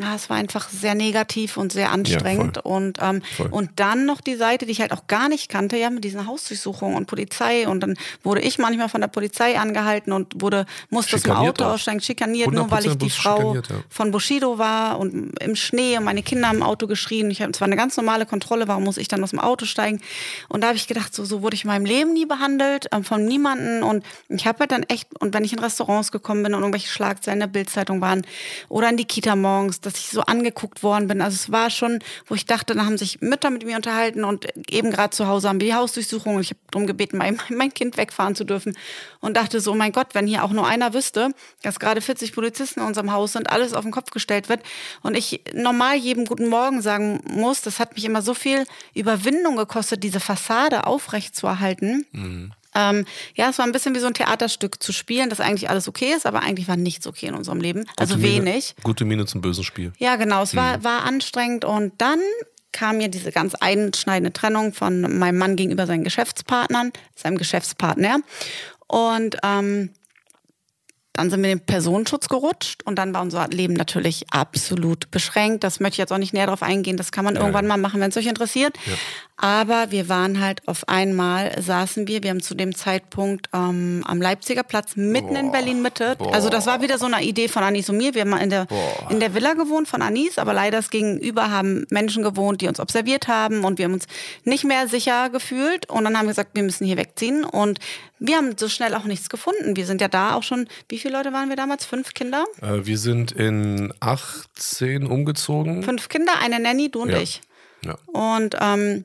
ja, es war einfach sehr negativ und sehr anstrengend. voll. und, ähm, Voll. und dann noch die Seite, die ich halt auch gar nicht kannte, ja, mit diesen Hausdurchsuchungen und Polizei. Und dann wurde ich manchmal von der Polizei angehalten und wurde, musste aus dem Auto auch. aussteigen, schikaniert, nur weil ich 100% die Frau ja. von Bushido war und im Schnee und meine Kinder im Auto geschrien. Ich habe zwar eine ganz normale Kontrolle, warum muss ich dann aus dem Auto steigen? Und da habe ich gedacht, so, so wurde ich in meinem Leben nie behandelt, ähm, von niemanden. Und ich habe halt dann echt, und wenn ich in Restaurants gekommen bin und irgendwelche Schlagzeilen in der Bildzeitung waren oder in die Kita morgens, dass ich so angeguckt worden bin. Also es war schon, wo ich dachte, da haben sich Mütter mit mir unterhalten und eben gerade zu Hause haben wir die Hausdurchsuchung ich habe darum gebeten, mein, mein Kind wegfahren zu dürfen und dachte so, mein Gott, wenn hier auch nur einer wüsste, dass gerade 40 Polizisten in unserem Haus sind, alles auf den Kopf gestellt wird und ich normal jedem guten Morgen sagen muss, das hat mich immer so viel Überwindung gekostet, diese Fassade aufrecht zu erhalten. Ähm, ja, es war ein bisschen wie so ein Theaterstück zu spielen, dass eigentlich alles okay ist, aber eigentlich war nichts okay in unserem Leben. Also Gute Miene- wenig. Gute Miene zum bösen Spiel. Ja, genau. Es Mhm. war, war anstrengend und dann kam mir diese ganz einschneidende Trennung von meinem Mann gegenüber seinen Geschäftspartnern, seinem Geschäftspartner. Und ähm, dann sind wir in den Personenschutz gerutscht und dann war unser Leben natürlich absolut beschränkt. Das möchte ich jetzt auch nicht näher darauf eingehen. Das kann man irgendwann ja. mal machen, wenn es euch interessiert. Aber wir waren halt auf einmal, saßen wir, wir haben zu dem Zeitpunkt ähm, am Leipziger Platz mitten in Berlin Mitte. Also das war wieder so eine Idee von Anis und mir. Wir haben mal in der, in der Villa gewohnt von Anis, aber leider das gegenüber haben Menschen gewohnt, die uns observiert haben und wir haben uns nicht mehr sicher gefühlt. Und dann haben wir gesagt, wir müssen hier wegziehen. Und wir haben so schnell auch nichts gefunden. Wir sind ja da auch schon, wie viele Leute waren wir damals? Fünf Kinder? Äh, wir sind in 18 umgezogen. Fünf Kinder, eine Nanny, du und Ja. ich. Ja. Und ähm,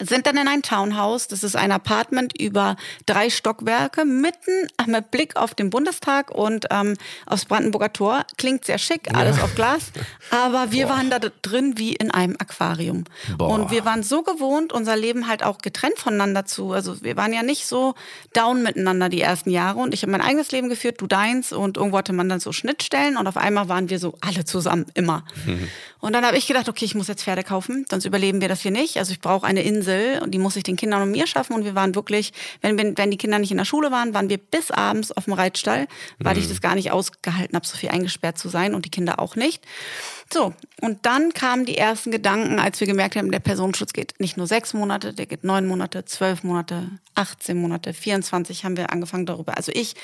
sind dann in ein Townhouse. Das ist ein Apartment über drei Stockwerke, mitten mit Blick auf den Bundestag und ähm, aufs Brandenburger Tor. Klingt sehr schick, alles ja. auf Glas. Aber wir Boah. waren da drin wie in einem Aquarium. Boah. Und wir waren so gewohnt, unser Leben halt auch getrennt voneinander zu. Also wir waren ja nicht so down miteinander die ersten Jahre. Und ich habe mein eigenes Leben geführt, du deins. Und irgendwo hatte man dann so Schnittstellen. Und auf einmal waren wir so alle zusammen, immer. Mhm. Und dann habe ich gedacht, okay, ich muss jetzt Pferde kaufen, sonst überleben wir das hier nicht. Also ich brauche eine Insel und die muss ich den Kindern und mir schaffen. Und wir waren wirklich, wenn, wenn, wenn die Kinder nicht in der Schule waren, waren wir bis abends auf dem Reitstall, weil mhm. ich das gar nicht ausgehalten habe, so viel eingesperrt zu sein und die Kinder auch nicht. So, und dann kamen die ersten Gedanken, als wir gemerkt haben, der Personenschutz geht nicht nur sechs Monate, der geht neun Monate, zwölf Monate, 18 Monate, 24 haben wir angefangen darüber. Also ich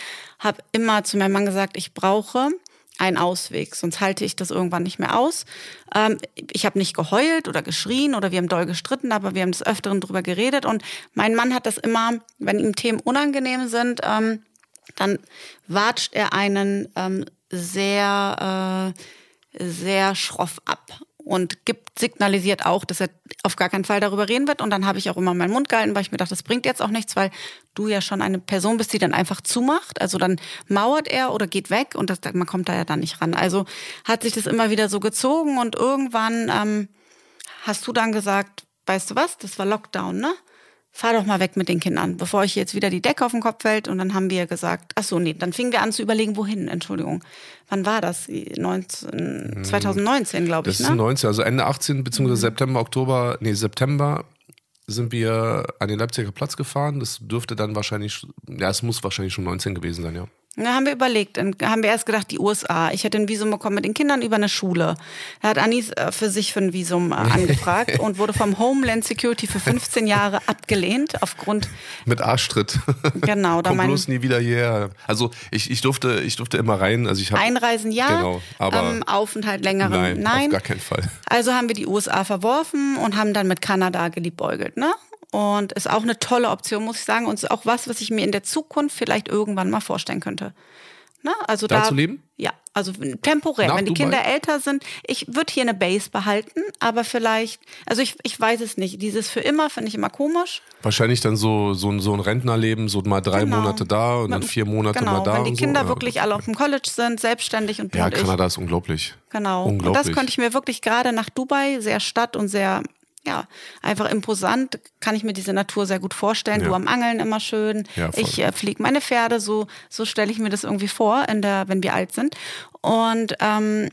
habe immer zu meinem Mann gesagt, ich brauche ein Ausweg, sonst halte ich das irgendwann nicht mehr aus. Ähm, ich habe nicht geheult oder geschrien oder wir haben doll gestritten, aber wir haben des Öfteren drüber geredet und mein Mann hat das immer, wenn ihm Themen unangenehm sind, ähm, dann watscht er einen ähm, sehr, äh, sehr schroff ab und gibt, signalisiert auch, dass er auf gar keinen Fall darüber reden wird. Und dann habe ich auch immer meinen Mund gehalten, weil ich mir dachte, das bringt jetzt auch nichts, weil du ja schon eine Person bist, die dann einfach zumacht. Also dann mauert er oder geht weg und das, man kommt da ja dann nicht ran. Also hat sich das immer wieder so gezogen und irgendwann ähm, hast du dann gesagt, weißt du was, das war Lockdown, ne? Fahr doch mal weg mit den Kindern, bevor ich jetzt wieder die Decke auf den Kopf fällt. Und dann haben wir gesagt, ach so, nee, dann fingen wir an zu überlegen, wohin, Entschuldigung. Wann war das? 19, 2019, glaube ich, Das ist ne? 19, also Ende 18, beziehungsweise mhm. September, Oktober, nee, September sind wir an den Leipziger Platz gefahren. Das dürfte dann wahrscheinlich, ja, es muss wahrscheinlich schon 19 gewesen sein, ja. Da haben wir überlegt, dann haben wir erst gedacht, die USA. Ich hätte ein Visum bekommen mit den Kindern über eine Schule. Da hat Anis äh, für sich für ein Visum äh, angefragt und wurde vom Homeland Security für 15 Jahre abgelehnt aufgrund mit Arschtritt. Genau, da mein bloß nie wieder hierher. Also ich, ich durfte ich durfte immer rein. Also ich hab, Einreisen ja, genau, aber ähm, Aufenthalt längeren nein, nein, auf gar keinen Fall. Also haben wir die USA verworfen und haben dann mit Kanada geliebäugelt, ne? Und ist auch eine tolle Option, muss ich sagen. Und ist auch was, was ich mir in der Zukunft vielleicht irgendwann mal vorstellen könnte. Ne? Also da, da zu leben? Ja, also temporär. Nach wenn die Dubai? Kinder älter sind, ich würde hier eine Base behalten, aber vielleicht, also ich, ich weiß es nicht. Dieses für immer finde ich immer komisch. Wahrscheinlich dann so, so, ein, so ein Rentnerleben, so mal drei genau. Monate da und dann vier Monate genau, mal da. Wenn die Kinder so. wirklich alle auf dem College sind, selbstständig und Ja, Kanada ist unglaublich. Genau. Unglaublich. Und das könnte ich mir wirklich gerade nach Dubai, sehr Stadt und sehr ja, einfach imposant, kann ich mir diese Natur sehr gut vorstellen. Ja. Du am Angeln immer schön. Ja, ich äh, fliege meine Pferde, so, so stelle ich mir das irgendwie vor, in der, wenn wir alt sind. Und ähm,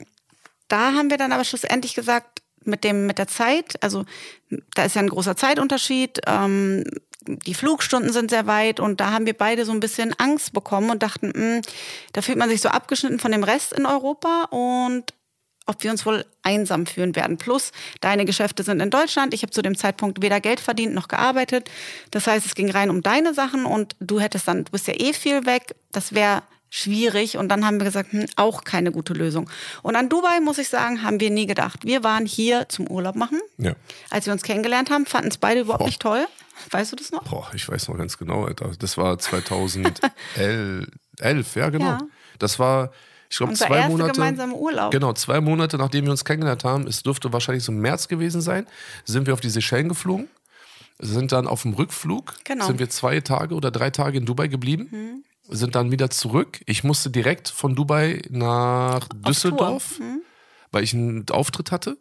da haben wir dann aber schlussendlich gesagt, mit dem, mit der Zeit, also da ist ja ein großer Zeitunterschied, ähm, die Flugstunden sind sehr weit und da haben wir beide so ein bisschen Angst bekommen und dachten, mh, hm, da fühlt man sich so abgeschnitten von dem Rest in Europa und ob wir uns wohl einsam fühlen werden. Plus, deine Geschäfte sind in Deutschland. Ich habe zu dem Zeitpunkt weder Geld verdient noch gearbeitet. Das heißt, es ging rein um deine Sachen und du hättest dann, du bist ja eh viel weg. Das wäre schwierig. Und dann haben wir gesagt, hm, auch keine gute Lösung. Und an Dubai, muss ich sagen, haben wir nie gedacht. Wir waren hier zum Urlaub machen. Ja. Als wir uns kennengelernt haben, fanden es beide überhaupt Boah. nicht toll. Weißt du das noch? Boah, ich weiß noch ganz genau, Alter. Das war 2011, ja genau. Ja. Das war ich glaube, zwei erste Monate. gemeinsame Urlaub. Genau, zwei Monate nachdem wir uns kennengelernt haben, es dürfte wahrscheinlich so im März gewesen sein, sind wir auf die Seychellen geflogen. Sind dann auf dem Rückflug, genau. sind wir zwei Tage oder drei Tage in Dubai geblieben. Mhm. Sind dann wieder zurück. Ich musste direkt von Dubai nach Düsseldorf, mhm. weil ich einen Auftritt hatte.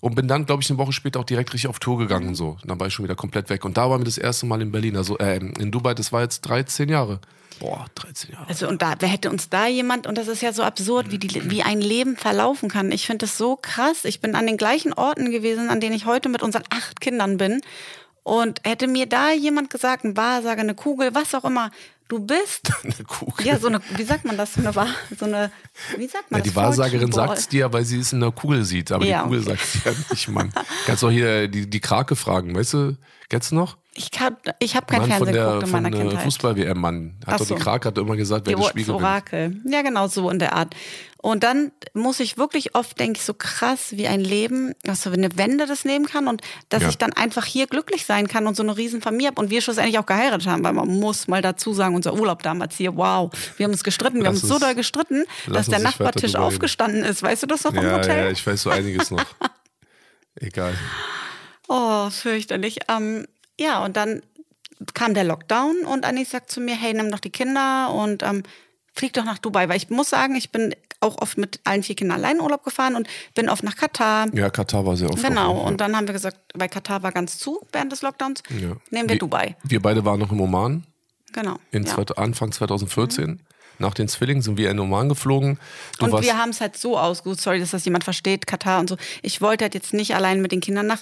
Und bin dann, glaube ich, eine Woche später auch direkt richtig auf Tour gegangen und so. dann war ich schon wieder komplett weg. Und da waren wir das erste Mal in Berlin, also äh, in Dubai, das war jetzt 13 Jahre. Boah, 13 Jahre. Also und da, wer hätte uns da jemand, und das ist ja so absurd, wie, die, wie ein Leben verlaufen kann. Ich finde das so krass. Ich bin an den gleichen Orten gewesen, an denen ich heute mit unseren acht Kindern bin. Und hätte mir da jemand gesagt, ein Wahrsager, eine Kugel, was auch immer, du bist. eine Kugel. Ja, so eine, wie sagt man das? So eine, so eine wie sagt man ja, das? Die Wahrsagerin sagt es dir, weil sie es in der Kugel sieht, aber ja, die Kugel okay. sagt es ja nicht, Mann. Kannst auch hier die, die Krake fragen, weißt du, kennst du noch? Ich, ich habe kein Fernsehen geguckt in meiner Kindheit. Fußball-WM-Mann. Hat Ach doch die Krake hat immer gesagt, wer die das Spiel gewinnt. Orakel. Ja, genau so in der Art. Und dann muss ich wirklich oft, denke ich, so krass, wie ein Leben, was so eine Wende das nehmen kann und dass ja. ich dann einfach hier glücklich sein kann und so eine riesen Familie habe und wir schlussendlich auch geheiratet haben, weil man muss mal dazu sagen, unser Urlaub damals hier, wow, wir haben uns gestritten, wir haben uns so doll gestritten, dass der Nachbartisch aufgestanden ist. Weißt du das noch ja, im Hotel? Ja, ich weiß so einiges noch. Egal. Oh, fürchterlich. Ähm, ja, und dann kam der Lockdown und Anis sagt zu mir, hey, nimm doch die Kinder und ähm, flieg doch nach Dubai. Weil ich muss sagen, ich bin auch oft mit allen vier Kindern allein in Urlaub gefahren und bin oft nach Katar. Ja, Katar war sehr oft. Genau, auch, ja. und dann haben wir gesagt, weil Katar war ganz zu während des Lockdowns, Ja. nehmen wir Dubai. Wir beide waren noch im Oman Genau. in ja. Anfang 2014. Nach den Zwillingen sind wir in Oman geflogen. Du Und wir haben es halt so ausgesucht, sorry, dass das jemand versteht, Katar und so. Ich wollte halt jetzt nicht allein mit den Kindern nach.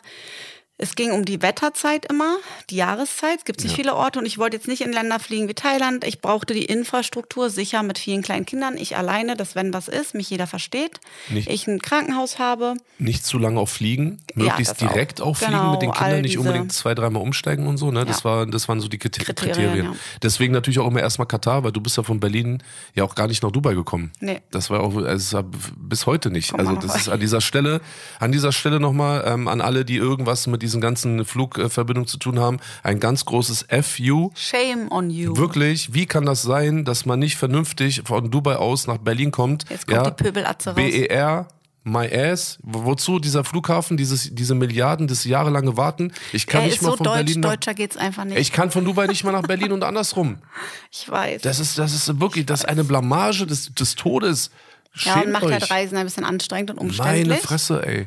Es ging um die Wetterzeit immer, die Jahreszeit. Es gibt nicht viele Orte und ich wollte jetzt nicht in Länder fliegen wie Thailand. Ich brauchte die Infrastruktur sicher mit vielen kleinen Kindern. Ich alleine, dass wenn was ist, mich jeder versteht. Nicht- Ich ein Krankenhaus habe. nicht zu lange auch fliegen, Ja, möglichst auch. direkt auch, fliegen Genau, mit den Kindern, nicht unbedingt zwei, dreimal umsteigen und so. Ne? Das, Ja. war, das waren so die Kriter- Kriterien, Kriterien. ja. Deswegen natürlich auch immer erstmal Katar, weil du bist ja von Berlin ja auch gar nicht nach Dubai gekommen. Nee. Das war auch also bis heute nicht. Kommt also das ist an dieser Stelle, an dieser Stelle nochmal ähm, an alle, die irgendwas mit diesen ganzen Flugverbindungen zu tun haben, ein ganz großes FU. Shame on you. Wirklich, wie kann das sein, dass man nicht vernünftig von Dubai aus nach Berlin kommt? Jetzt kommt die Pöbelatze raus. BER, my ass. Wo- Wozu dieser Flughafen, dieses, diese Milliarden, das jahrelange Warten? Ich kann er nicht mal so von deutsch, Berlin nach, deutscher geht's einfach nicht. Ich kann von Dubai nicht mal nach Berlin und andersrum. Ich weiß. Das ist, das ist wirklich, das ist eine Blamage des, des Todes. ja, und Schämt macht euch. halt Reisen ein bisschen anstrengend und Meine umständlich. Fresse, ey.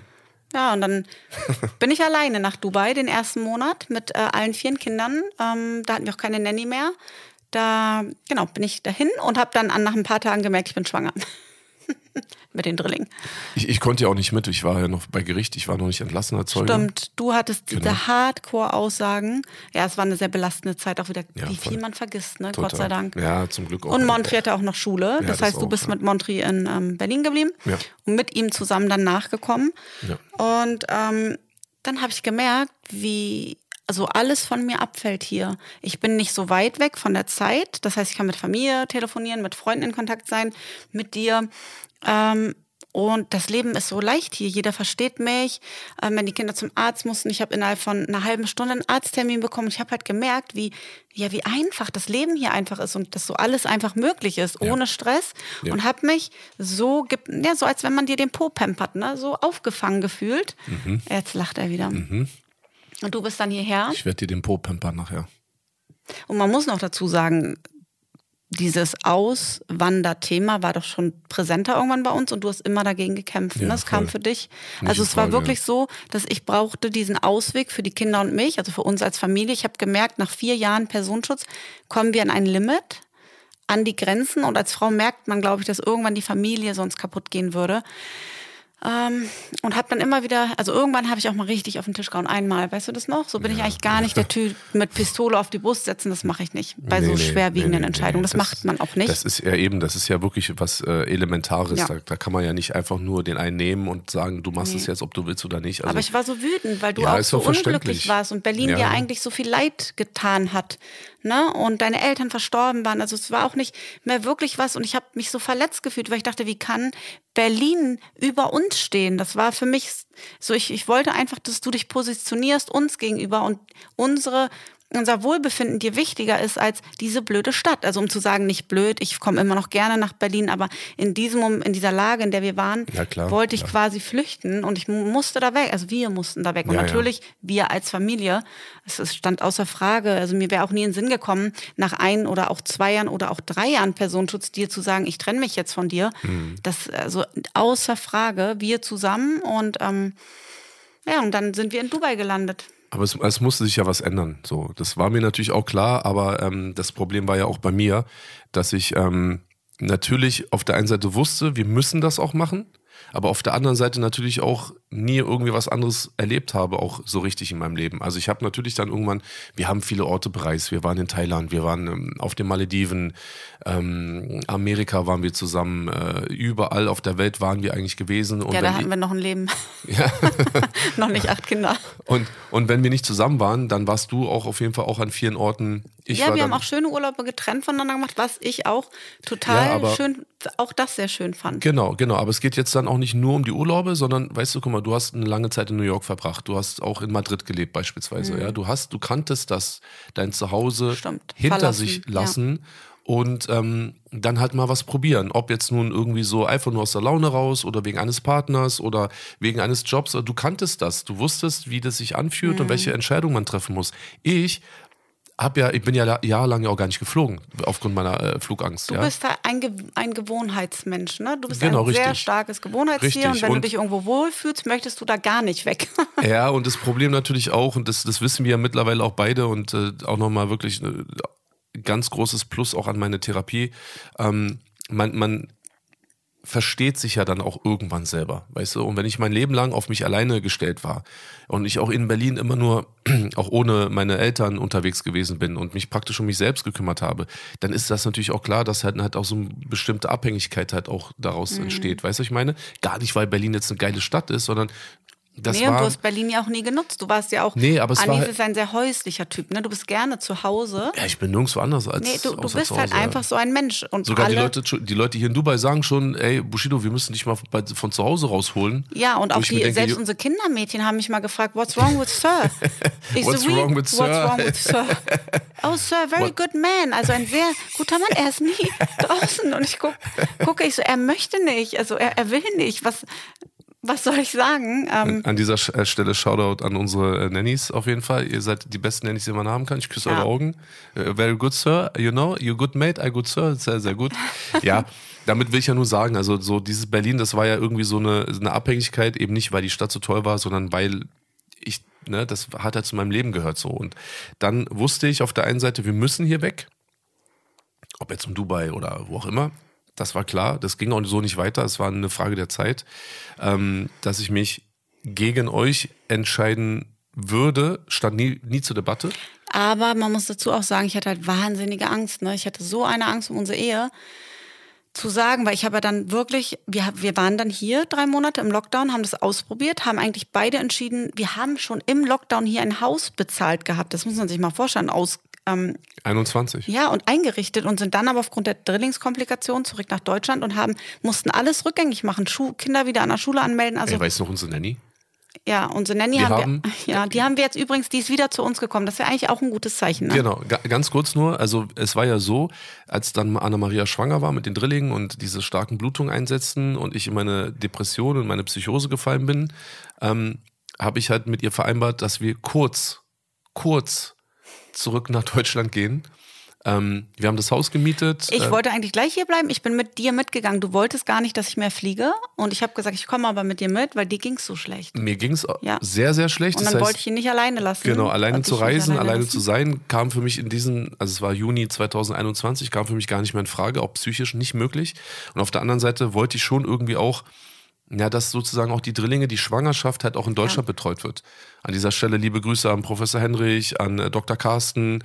Ja, und dann bin ich alleine nach Dubai den ersten Monat mit äh, allen vier Kindern. Ähm, da hatten wir auch keine Nanny mehr. Da, genau, bin ich dahin und habe dann an, nach ein paar Tagen gemerkt, ich bin schwanger. mit den Drillingen. Ich, ich konnte ja auch nicht mit. Ich war ja noch bei Gericht. Ich war noch nicht entlassener Zeuge. Stimmt, du hattest diese Genau. Hardcore-Aussagen. Ja, es war eine sehr belastende Zeit, auch wieder, Ja, wie voll. viel man vergisst, ne? Total. Gott sei Dank. Ja, zum Glück auch. Und Montri hatte auch noch Schule. das, das heißt, du auch, bist ja. mit Montri in ähm, Berlin geblieben Ja. und mit ihm zusammen dann nachgekommen. Ja. Und ähm, dann habe ich gemerkt, wie also alles von mir abfällt hier. Ich bin nicht so weit weg von der Zeit. Das heißt, ich kann mit Familie telefonieren, mit Freunden in Kontakt sein, mit dir. Ähm, und das Leben ist so leicht hier. Jeder versteht mich. Ähm, wenn die Kinder zum Arzt mussten, ich habe innerhalb von einer halben Stunde einen Arzttermin bekommen. Ich habe halt gemerkt, wie ja wie einfach das Leben hier einfach ist und dass so alles einfach möglich ist ohne Stress. Ja. Und habe mich so ja so als wenn man dir den Po pampert, ne, so aufgefangen gefühlt. Mhm. Jetzt lacht er wieder. Und du bist dann hierher. Ich werde dir den Po pampern nachher. Und man muss noch dazu sagen, dieses Auswanderthema war doch schon präsenter irgendwann bei uns und du hast immer dagegen gekämpft. Ja, ne? Das kam voll. für dich. Nicht Also es war Frage, wirklich ja. so, dass ich brauchte diesen Ausweg für die Kinder und mich, also für uns als Familie. Ich habe gemerkt, nach vier Jahren Personenschutz kommen wir an ein Limit, an die Grenzen und als Frau merkt man, glaube ich, dass irgendwann die Familie sonst kaputt gehen würde. Ähm, und habe dann immer wieder, also irgendwann habe ich auch mal richtig auf den Tisch gehauen, einmal, weißt du das noch? So bin ich eigentlich gar nicht der Typ mit Pistole auf die Brust setzen, das mache ich nicht bei so Nee, nee, schwerwiegenden nee, nee, Entscheidungen. nee. Das, macht man auch nicht. Das ist ja eben, das ist ja wirklich was äh, Elementares. Ja. Da, da kann man ja nicht einfach nur den einen nehmen und sagen, du machst es jetzt, ob du willst oder nicht. Also, Aber ich war so wütend, weil du Ja, auch so unglücklich warst und Berlin Ja. dir eigentlich so viel Leid getan hat. Ne? Und deine Eltern verstorben waren. Also es war auch nicht mehr wirklich was. Und ich habe mich so verletzt gefühlt, weil ich dachte, wie kann Berlin über uns stehen? Das war für mich so, ich, ich wollte einfach, dass du dich positionierst uns gegenüber und unsere unser Wohlbefinden dir wichtiger ist als diese blöde Stadt. Also um zu sagen, nicht blöd, ich komme immer noch gerne nach Berlin, aber in diesem in dieser Lage, in der wir waren, Ja, klar, wollte ich klar. quasi flüchten und ich mu- musste da weg. Also wir mussten da weg. Und Ja, ja. natürlich wir als Familie, es es stand außer Frage. Also mir wäre auch nie in den Sinn gekommen, nach ein oder auch zwei Jahren oder auch drei Jahren Personenschutz dir zu sagen, ich trenne mich jetzt von dir. Mhm. Das also außer Frage, wir zusammen und ähm, ja, und dann sind wir in Dubai gelandet. Aber es, es musste sich ja was ändern. So, das war mir natürlich auch klar, aber ähm, das Problem war ja auch bei mir, dass ich ähm, natürlich auf der einen Seite wusste, wir müssen das auch machen, aber auf der anderen Seite natürlich auch nie irgendwie was anderes erlebt habe, auch so richtig in meinem Leben. Also ich habe natürlich dann irgendwann, wir haben viele Orte bereist, wir waren in Thailand, wir waren ähm, auf den Malediven, ähm, Amerika waren wir zusammen, äh, überall auf der Welt waren wir eigentlich gewesen. Und ja, da hatten wir noch ein Leben. ja. noch nicht acht Kinder. Und, und wenn wir nicht zusammen waren, dann warst du auch auf jeden Fall auch an vielen Orten. Ich ja, wir haben auch schöne Urlaube getrennt voneinander gemacht, was ich auch total Ja, aber- schön, auch das sehr schön fand. Genau, genau. Aber es geht jetzt dann auch nicht nur um die Urlaube, sondern, weißt du, guck mal, du hast eine lange Zeit in New York verbracht. Du hast auch in Madrid gelebt beispielsweise. Ja, du hast, du kanntest das, dein Zuhause Mhm. Stimmt. hinter Verlassen, sich ja. Und ähm, dann halt mal was probieren. Ob jetzt nun irgendwie so einfach nur aus der Laune raus oder wegen eines Partners oder wegen eines Jobs. Du kanntest das. Du wusstest, wie das sich anfühlt Mhm. und welche Entscheidung man treffen muss. Ich hab ja, ich bin ja jahrelang ja auch gar nicht geflogen aufgrund meiner äh, Flugangst. Du ja. bist ein, Ge ein Gewohnheitsmensch, ne? Du bist Genau, ein sehr richtig. starkes Gewohnheitstier Richtig. und wenn du Und- dich irgendwo wohlfühlst, möchtest du da gar nicht weg. Ja, und das Problem natürlich auch, und das, das wissen wir ja mittlerweile auch beide und äh, auch nochmal wirklich ein ganz großes Plus auch an meine Therapie. Ähm, man, man versteht sich ja dann auch irgendwann selber, weißt du? Und wenn ich mein Leben lang auf mich alleine gestellt war und ich auch in Berlin immer nur, auch ohne meine Eltern unterwegs gewesen bin und mich praktisch um mich selbst gekümmert habe, dann ist das natürlich auch klar, dass halt, halt auch so eine bestimmte Abhängigkeit halt auch daraus Mhm. entsteht. Weißt du, ich meine? Gar nicht, weil Berlin jetzt eine geile Stadt ist, sondern das nee, und war... du hast Berlin ja auch nie genutzt. Du warst ja auch. Nee, aber es Anis war- ist ein sehr häuslicher Typ, ne? Du bist gerne zu Hause. Ja, ich bin nirgendwo anders als Nee, du, du bist halt einfach so ein Mensch. Und Sogar alle, die Leute, die Leute hier in Dubai sagen schon, ey, Bushido, wir müssen dich mal von zu Hause rausholen. Ja, und Wo auch die, denke, selbst unsere Kindermädchen haben mich mal gefragt, what's wrong with Sir? What's "We- wrong with Sir?" What's wrong with Sir? Oh, Sir, very What- good man. Also ein sehr guter Mann. Er ist nie draußen. Und ich guck, gucke, ich so, er möchte nicht. Also er, er will nicht. Was, was soll ich sagen? Ähm, An dieser äh, Stelle Shoutout an unsere äh, Nannies auf jeden Fall. Ihr seid die besten Nannies, die man haben kann. Ich küsse Ja. eure Augen. Äh, very good, Sir. You know, you good mate, I good, Sir. Sehr, sehr gut. ja, damit will ich ja nur sagen, also so dieses Berlin, das war ja irgendwie so eine, eine Abhängigkeit, eben nicht, weil die Stadt so toll war, sondern weil ich, ne, das hat halt zu meinem Leben gehört so. Und dann wusste ich auf der einen Seite, wir müssen hier weg. Ob jetzt in Dubai oder wo auch immer. Das war klar. Das ging auch so nicht weiter. Es war eine Frage der Zeit, ähm, dass ich mich gegen euch entscheiden würde, stand nie, nie zur Debatte. aber man muss dazu auch sagen, ich hatte halt wahnsinnige Angst. Ne? Ich hatte so eine Angst um unsere Ehe. Zu sagen, weil ich habe ja dann wirklich, wir, wir waren dann hier drei Monate im Lockdown, haben das ausprobiert, haben eigentlich beide entschieden, wir haben schon im Lockdown hier ein Haus bezahlt gehabt. Das muss man sich mal vorstellen, aus, ähm, 21. ja, und eingerichtet und sind dann aber aufgrund der Drillingskomplikationen zurück nach Deutschland und haben, mussten alles rückgängig machen, Schu Kinder wieder an der Schule anmelden. Also Ey, weißt du noch unsere Nanny? ja, unsere Nanny Wir haben, wir, ja, die haben wir jetzt übrigens, die ist wieder zu uns gekommen. Das wäre eigentlich auch ein gutes Zeichen. Ne? Genau, ga, ganz kurz nur, also es war ja so, als dann Anna-Maria schwanger war mit den Drillingen und diese starken Blutungen einsetzten und ich in meine Depression und meine Psychose gefallen bin, ähm, habe ich halt mit ihr vereinbart, dass wir kurz, kurz zurück nach Deutschland gehen. Ähm, wir haben das Haus gemietet. Ich äh, wollte eigentlich gleich hier bleiben. Ich bin mit dir mitgegangen. Du wolltest gar nicht, dass ich mehr fliege. Und ich habe gesagt, ich komme aber mit dir mit, weil dir ging es so schlecht. mir ging es Ja. sehr, sehr schlecht. Und Das dann heißt, wollte ich ihn nicht alleine lassen. Genau, alleine zu reisen, alleine, lassen. zu sein, kam für mich in diesen, also es war Juni 2021, kam für mich gar nicht mehr in Frage, auch psychisch nicht möglich. Und auf der anderen Seite wollte ich schon irgendwie auch, ja, dass sozusagen auch die Drillinge, die Schwangerschaft halt auch in Deutschland betreut wird. An dieser Stelle liebe Grüße an Professor Henrich, an äh, Dr. Carsten,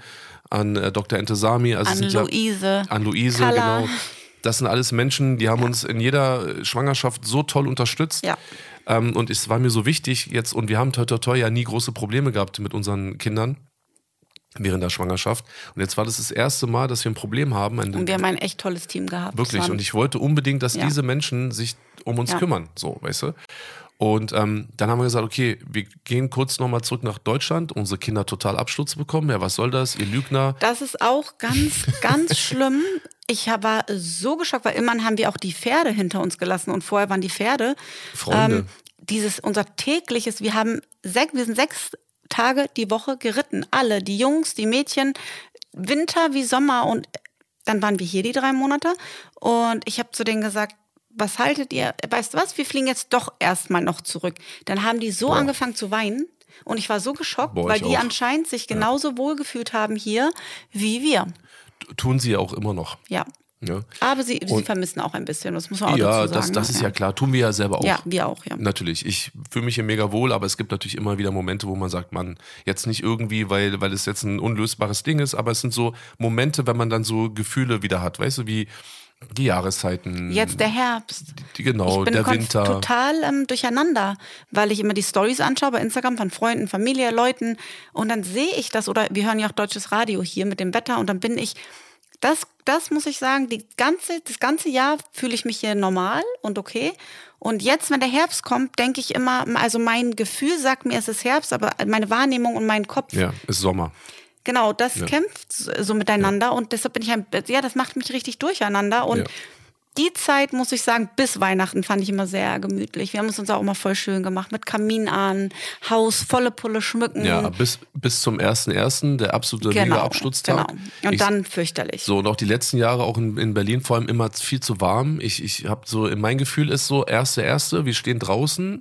an äh, Dr. Entesami. Also An sind ja- Luise. an Luise, Kalla. genau. Das sind alles Menschen, die haben uns in jeder Schwangerschaft so toll unterstützt. Ja. Ähm, und es war mir so wichtig jetzt, und wir haben toi toi toi ja nie große Probleme gehabt mit unseren Kindern während der Schwangerschaft. Und jetzt war das das erste Mal, dass wir ein Problem haben. Und wir haben ein echt tolles Team gehabt. wirklich. Und ich wollte unbedingt, dass Ja. diese Menschen sich um uns Ja. kümmern. So, weißt du? Und ähm, dann haben wir gesagt, okay, wir gehen kurz nochmal zurück nach Deutschland. Unsere Kinder total Absturz bekommen. Ja, was soll das? Ihr Lügner. Das ist auch ganz, ganz schlimm. Ich war so geschockt, weil immerhin haben wir auch die Pferde hinter uns gelassen und vorher waren die Pferde. Freunde. dieses, unser tägliches, wir haben sech, wir sind sechs Tage die Woche geritten. Alle, die Jungs, die Mädchen, Winter wie Sommer und dann waren wir hier die drei Monate und ich habe zu denen gesagt, was haltet ihr? Weißt du was? Wir fliegen jetzt doch erstmal noch zurück. Dann haben die so Boah. angefangen zu weinen und ich war so geschockt, Boah, weil die auch. anscheinend sich genauso wohl gefühlt haben hier wie wir. Tun sie ja auch immer noch. Ja. Ja, Aber sie, sie vermissen auch ein bisschen, das muss man auch ja dazu sagen. das, das ne? ist ja klar. Tun wir ja selber auch. Ja, wir auch, ja. Natürlich, ich fühle mich hier mega wohl, aber es gibt natürlich immer wieder Momente, wo man sagt, man, jetzt nicht irgendwie, weil, weil es jetzt ein unlösbares Ding ist, aber es sind so Momente, wenn man dann so Gefühle wieder hat, weißt du, wie die Jahreszeiten. Jetzt der Herbst. die, genau, ich bin der konf- Winter. total ähm, durcheinander, weil ich immer die Stories anschaue bei Instagram von Freunden, Familie, Leuten und dann sehe ich das oder wir hören ja auch deutsches Radio hier mit dem Wetter und dann bin ich das, das muss ich sagen, die ganze, das ganze Jahr fühle ich mich hier normal und okay. Und jetzt, wenn der Herbst kommt, denke ich immer, also mein Gefühl sagt mir, es ist Herbst, aber meine Wahrnehmung und mein Kopf Ja, ist Sommer. Genau, das Ja. kämpft so miteinander und deshalb bin ich ein, ja, das macht mich richtig durcheinander und Ja. Die Zeit, muss ich sagen, bis Weihnachten fand ich immer sehr gemütlich. Wir haben es uns auch immer voll schön gemacht mit Kamin an, Haus volle Pulle schmücken. Ja, bis, bis zum 1.1., der absolute genau, Mega-Absturztag. genau. Und Ich- dann fürchterlich. So, und auch die letzten Jahre auch in, in Berlin vor allem immer viel zu warm. Ich, ich habe so, mein Gefühl ist so, erste, erste, wir stehen draußen.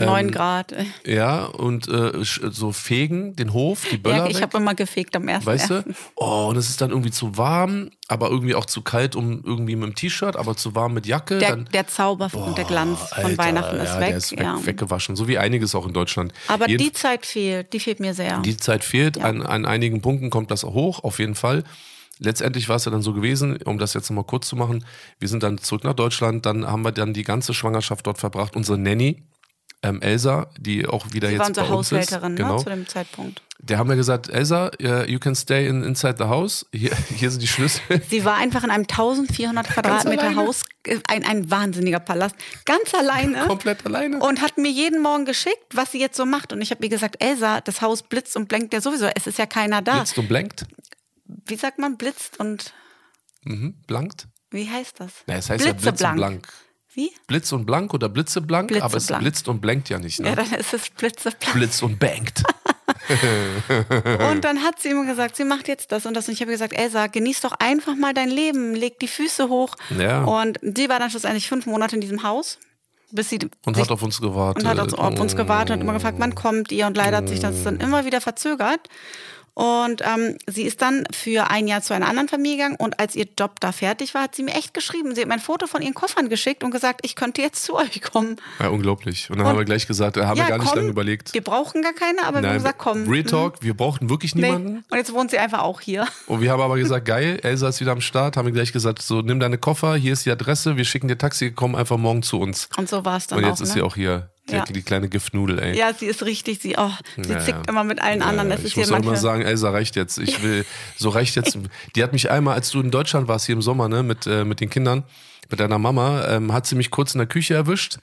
Neun ähm, Grad. Ja, und äh, so fegen den Hof, die Böller Ja, ich habe immer gefegt am ersten. Weißt du? Oh, und es ist dann irgendwie zu warm, aber irgendwie auch zu kalt, um irgendwie mit dem T-Shirt, aber zu warm mit Jacke. Der, dann, der Zauber und der Glanz von Alter, Weihnachten ist ja, weg. Der ist weg, ja. weggewaschen, so wie einiges auch in Deutschland. Aber Jeden- die Zeit fehlt, die fehlt mir sehr. die Zeit fehlt. Ja. An, an einigen Punkten kommt das hoch, auf jeden Fall. Letztendlich war es ja dann so gewesen, um das jetzt nochmal kurz zu machen. Wir sind dann zurück nach Deutschland, dann haben wir dann die ganze Schwangerschaft dort verbracht. Unsere Nanny, ähm, Elsa, die auch wieder Sie jetzt war unsere bei uns ist, Haushälterin genau. ne, zu dem Zeitpunkt. Der haben wir gesagt, Elsa, uh, you can stay in, inside the house. Hier, hier sind die Schlüssel. Sie war einfach in einem 1400 Quadratmeter. Haus, äh, ein, ein wahnsinniger Palast, ganz alleine. Komplett alleine. Und hat mir jeden Morgen geschickt, was sie jetzt so macht. Und ich habe ihr gesagt, Elsa, das Haus blitzt und blenkt ja sowieso. Es ist ja keiner da. Blitzt und blankt. Wie sagt man blitzt und Mhm. Blankt. wie heißt das? Na, es heißt ja Blitz und Blitzeblank. Blank. Wie? Blitz und blank oder blitzeblank, aber es Blitzeblank. blitzt und blankt ja nicht. Ne? Ja, dann ist es blitzeblank. Blitz und bangt. Und dann hat sie immer gesagt, sie macht jetzt das und das. Und ich habe gesagt, Elsa, genieß doch einfach mal dein Leben, leg die Füße hoch. Ja. Und sie war dann schlussendlich fünf Monate in diesem Haus, bis sie Und hat auf uns gewartet. und hat uns, auf uns gewartet und immer gefragt, wann kommt ihr? Und leider hat sich das dann immer wieder verzögert. Und ähm, sie ist dann für ein Jahr zu einer anderen Familie gegangen und als ihr Job da fertig war, hat sie mir echt geschrieben. Sie hat mir ein Foto von ihren Koffern geschickt und gesagt, ich könnte jetzt zu euch kommen. Ja, unglaublich. Und dann haben wir gleich gesagt, äh, haben wir gar nicht komm, lange überlegt. Wir brauchen gar keine, aber wir haben gesagt, komm. Real Talk, wir brauchten wirklich Nee. niemanden. Und jetzt wohnt sie einfach auch hier. Und wir haben aber gesagt, geil, Elsa ist wieder am Start, haben wir gleich gesagt, so nimm deine Koffer, hier ist die Adresse, wir schicken dir Taxi, komm einfach morgen zu uns. Und so war es dann Und auch. jetzt ist ne? sie auch hier, Ja. die kleine Giftnudel, ey. Ja, sie ist richtig, sie, oh, sie Ja, zickt immer mit allen anderen. Das ist ich hier muss auch immer manchmal. sagen, Elsa, reicht jetzt. Ich will, so reicht jetzt. Die hat mich einmal, als du in Deutschland warst, hier im Sommer, ne, mit, äh, mit den Kindern, mit deiner Mama, ähm, hat sie mich kurz in der Küche erwischt.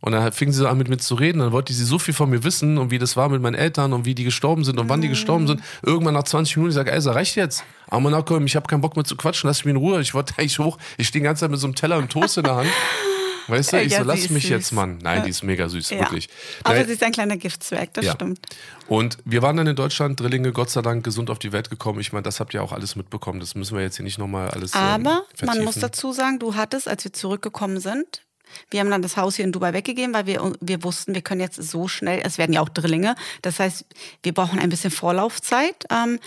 Und dann fing sie so an, mit mir zu reden. Dann wollte sie so viel von mir wissen und wie das war mit meinen Eltern und wie die gestorben sind und wann die gestorben sind. Irgendwann nach 20 Minuten, ich sage, Elsa, reicht jetzt. Aber nachkommen, ich habe keinen Bock mehr zu quatschen, lass mich in Ruhe. Ich wollte eigentlich hoch. Ich stehe die ganze Zeit mit so einem Teller und Toast in der Hand. Weißt du, ich Ja, so, lass mich süß. jetzt, Mann. Nein, die ist mega süß, Ja. wirklich. Aber Nein, sie ist ein kleiner Giftzwerg, das Ja. stimmt. und wir waren dann in Deutschland, Drillinge, Gott sei Dank, gesund auf die Welt gekommen. Ich meine, das habt ihr auch alles mitbekommen. Das müssen wir jetzt hier nicht nochmal alles ähm, Aber man vertiefen. muss dazu sagen, du hattest, als wir zurückgekommen sind, wir haben dann das Haus hier in Dubai weggegeben, weil wir, wir wussten, wir können jetzt so schnell, es werden ja auch Drillinge, das heißt, wir brauchen ein bisschen Vorlaufzeit. Ähm,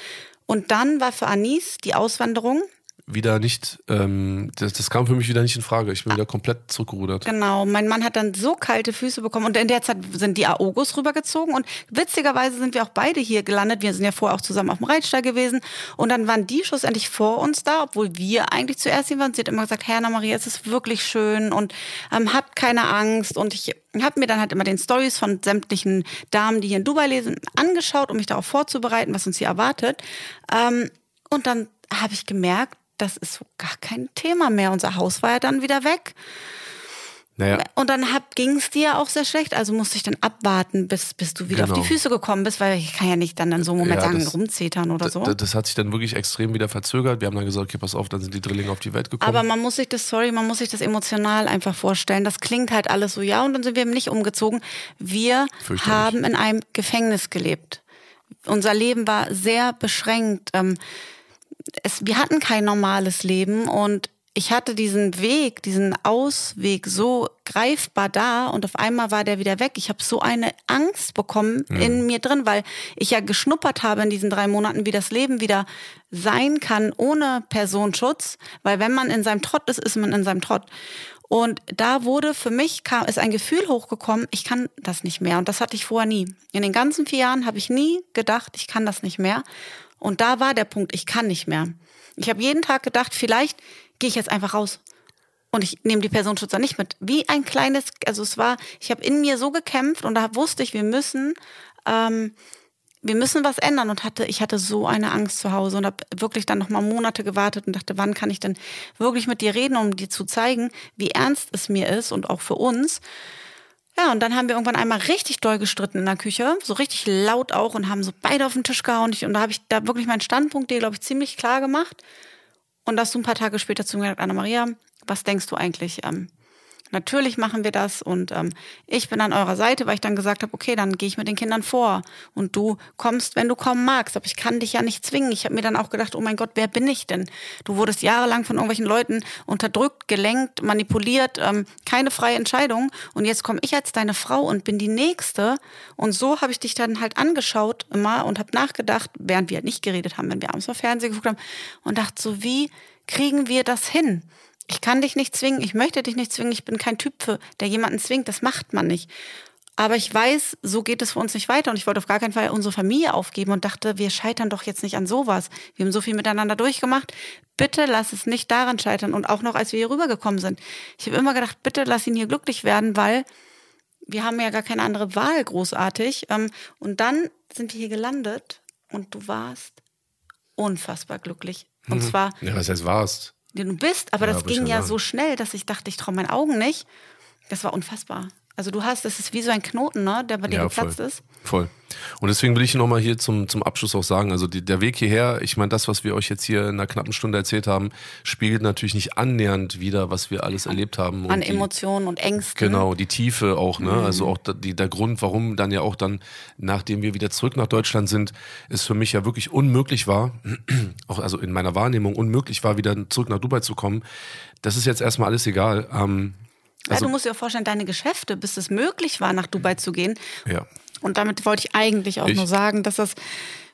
und dann war für Anis die Auswanderung. Wieder nicht, ähm, das, das kam für mich wieder nicht in Frage. Ich bin wieder komplett zurückgerudert. Genau, mein Mann hat dann so kalte Füße bekommen und in der Zeit sind die Aogos rübergezogen und witzigerweise sind wir auch beide hier gelandet. Wir sind ja vorher auch zusammen auf dem Reitstall gewesen und dann waren die schlussendlich vor uns da, obwohl wir eigentlich zuerst hier waren. Sie hat immer gesagt, Herr Maria, es ist wirklich schön und ähm, habt keine Angst und ich habe mir dann halt immer den Stories von sämtlichen Damen, die hier in Dubai lesen, angeschaut, um mich darauf vorzubereiten, was uns hier erwartet. Ähm, und dann habe ich gemerkt, das ist so gar kein Thema mehr. Unser Haus war ja dann wieder weg. Naja, Und dann ging es dir auch sehr schlecht, also musste ich dann abwarten, bis, bis du wieder Genau. auf die Füße gekommen bist, weil ich kann ja nicht dann in so einem Moment Ja, sagen, das- rumzetern oder so. das hat sich dann wirklich extrem wieder verzögert. Wir haben dann gesagt, okay, pass auf, dann sind die Drillinge auf die Welt gekommen. Aber man muss sich das, sorry, man muss sich das emotional einfach vorstellen. Das klingt halt alles so, ja, und dann sind wir eben nicht umgezogen. Wir haben in einem Gefängnis gelebt. Unser Leben war sehr beschränkt. Ähm, es, wir hatten kein normales Leben und ich hatte diesen Weg, diesen Ausweg so greifbar da und auf einmal war der wieder weg. Ich habe so eine Angst bekommen in mir drin, weil ich ja geschnuppert habe in diesen drei Monaten, wie das Leben wieder sein kann ohne Personenschutz, weil wenn man in seinem Trott ist, ist man in seinem Trott. Und da wurde für mich kam, ist ein Gefühl hochgekommen, ich kann das nicht mehr. Und das hatte ich vorher nie. In den ganzen vier Jahren habe ich nie gedacht, ich kann das nicht mehr. Und da war der Punkt, ich kann nicht mehr. Ich habe jeden Tag gedacht, vielleicht gehe ich jetzt einfach raus. Und ich nehme die Personenschützer nicht mit. Wie ein kleines, also es war, ich habe in mir so gekämpft und da wusste ich, wir müssen, ähm, wir müssen was ändern und hatte, ich hatte so eine Angst zu Hause und habe wirklich dann noch mal Monate gewartet und dachte, wann kann ich denn wirklich mit dir reden, um dir zu zeigen, wie ernst es mir ist und auch für uns. Ja, und dann haben wir irgendwann einmal richtig doll gestritten in der Küche, so richtig laut auch und haben so beide auf den Tisch gehauen. Und da habe ich da wirklich meinen Standpunkt dir, glaube ich, ziemlich klar gemacht. Und dass du ein paar Tage später zu mir gesagt, Anna-Maria, was denkst du eigentlich? Ähm, Natürlich machen wir das und ähm, ich bin an eurer Seite, weil ich dann gesagt habe, okay, dann gehe ich mit den Kindern vor und du kommst, wenn du kommen magst. Aber ich kann dich ja nicht zwingen. Ich habe mir dann auch gedacht, oh mein Gott, wer bin ich denn? Du wurdest jahrelang von irgendwelchen Leuten unterdrückt, gelenkt, manipuliert, ähm, keine freie Entscheidung. Und jetzt komme ich als deine Frau und bin die Nächste. Und so habe ich dich dann halt angeschaut immer und habe nachgedacht, während wir nicht geredet haben, wenn wir abends mal Fernsehen geguckt haben und dachte so, wie kriegen wir das hin? Ich kann dich nicht zwingen, ich möchte dich nicht zwingen, ich bin kein Typ, für, der jemanden zwingt, das macht man nicht. Aber ich weiß, so geht es für uns nicht weiter und ich wollte auf gar keinen Fall unsere Familie aufgeben und dachte, wir scheitern doch jetzt nicht an sowas. Wir haben so viel miteinander durchgemacht. Bitte lass es nicht daran scheitern. Und auch noch, als wir hier rübergekommen sind. Ich habe immer gedacht, bitte lass ihn hier glücklich werden, weil wir haben ja gar keine andere Wahl großartig. Ähm, und dann sind wir hier gelandet und du warst unfassbar glücklich. Und mhm. zwar. Ja, was heißt warst? Du bist, aber ja, das ging ja so schnell, dass ich dachte, ich traue meinen Augen nicht. Das war unfassbar. Also du hast, das ist wie so ein Knoten, ne, der bei dir ja, geplatzt voll. ist. Voll. Und deswegen will ich nochmal hier zum, zum Abschluss auch sagen, also die, der Weg hierher, ich meine, das, was wir euch jetzt hier in einer knappen Stunde erzählt haben, spiegelt natürlich nicht annähernd wieder, was wir alles erlebt haben. An Emotionen und Ängsten. Genau, die Tiefe auch, ne? Mhm. Also auch die, der Grund, warum dann ja auch dann, nachdem wir wieder zurück nach Deutschland sind, es für mich ja wirklich unmöglich war, auch also in meiner Wahrnehmung unmöglich war, wieder zurück nach Dubai zu kommen. Das ist jetzt erstmal alles egal. Ähm, also, ja, du musst dir vorstellen, deine Geschäfte, bis es möglich war, nach Dubai zu gehen. Ja. Und damit wollte ich eigentlich auch ich, nur sagen, dass das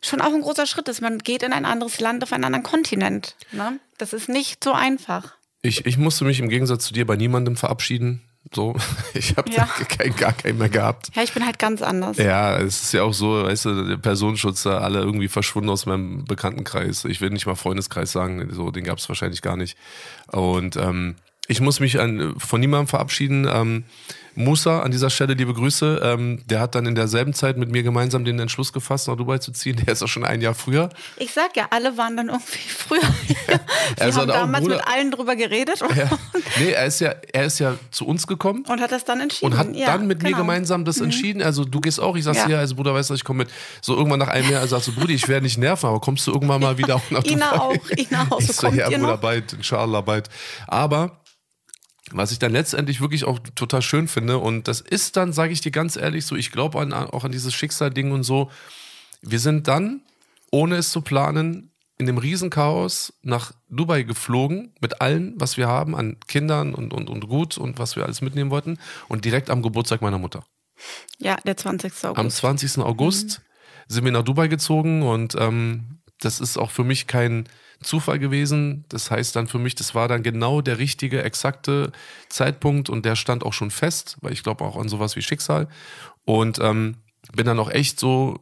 schon auch ein großer Schritt ist. Man geht in ein anderes Land, auf einen anderen Kontinent. Ne? Das ist nicht so einfach. Ich, ich musste mich im Gegensatz zu dir bei niemandem verabschieden. So, ich habe ja. kein, gar keinen mehr gehabt. Ja, ich bin halt ganz anders. Ja, es ist ja auch so, weißt du, der Personenschutz, alle irgendwie verschwunden aus meinem Bekanntenkreis. Ich will nicht mal Freundeskreis sagen, so, den gab es wahrscheinlich gar nicht. Und ähm, ich muss mich an, von niemandem verabschieden. Ähm, Musa, an dieser Stelle liebe Grüße, ähm, der hat dann in derselben Zeit mit mir gemeinsam den Entschluss gefasst, nach Dubai zu ziehen. Der ist auch schon ein Jahr früher. Ich sag ja, alle waren dann irgendwie früher hier. Wir haben damals mit allen drüber geredet. Ja. Nee, er ist, ja, er ist ja zu uns gekommen. Und hat das dann entschieden. Und hat ja, dann mit genau. mir gemeinsam das mhm. entschieden. Also du gehst auch, ich sag's ja. dir, also Bruder, weißt du, ich komme mit. So irgendwann nach einem Jahr sagst du, Brudi, ich werde nicht nerven, aber kommst du irgendwann mal wieder auch nach Dubai? Ina auch, Ina auch. Ich so, ja, Bruder, bald, inshallah, bald. Aber was ich dann letztendlich wirklich auch total schön finde. Und das ist dann, sage ich dir ganz ehrlich, so, ich glaube auch an dieses Schicksalding und so. Wir sind dann, ohne es zu planen, in dem Riesenchaos nach Dubai geflogen mit allem, was wir haben an Kindern und, und, und Gut und was wir alles mitnehmen wollten. Und direkt am Geburtstag meiner Mutter. Ja, der 20. August. Am 20. August mhm. sind wir nach Dubai gezogen und ähm, das ist auch für mich kein Zufall gewesen. Das heißt dann für mich, das war dann genau der richtige, exakte Zeitpunkt und der stand auch schon fest, weil ich glaube auch an sowas wie Schicksal. Und ähm, bin dann auch echt so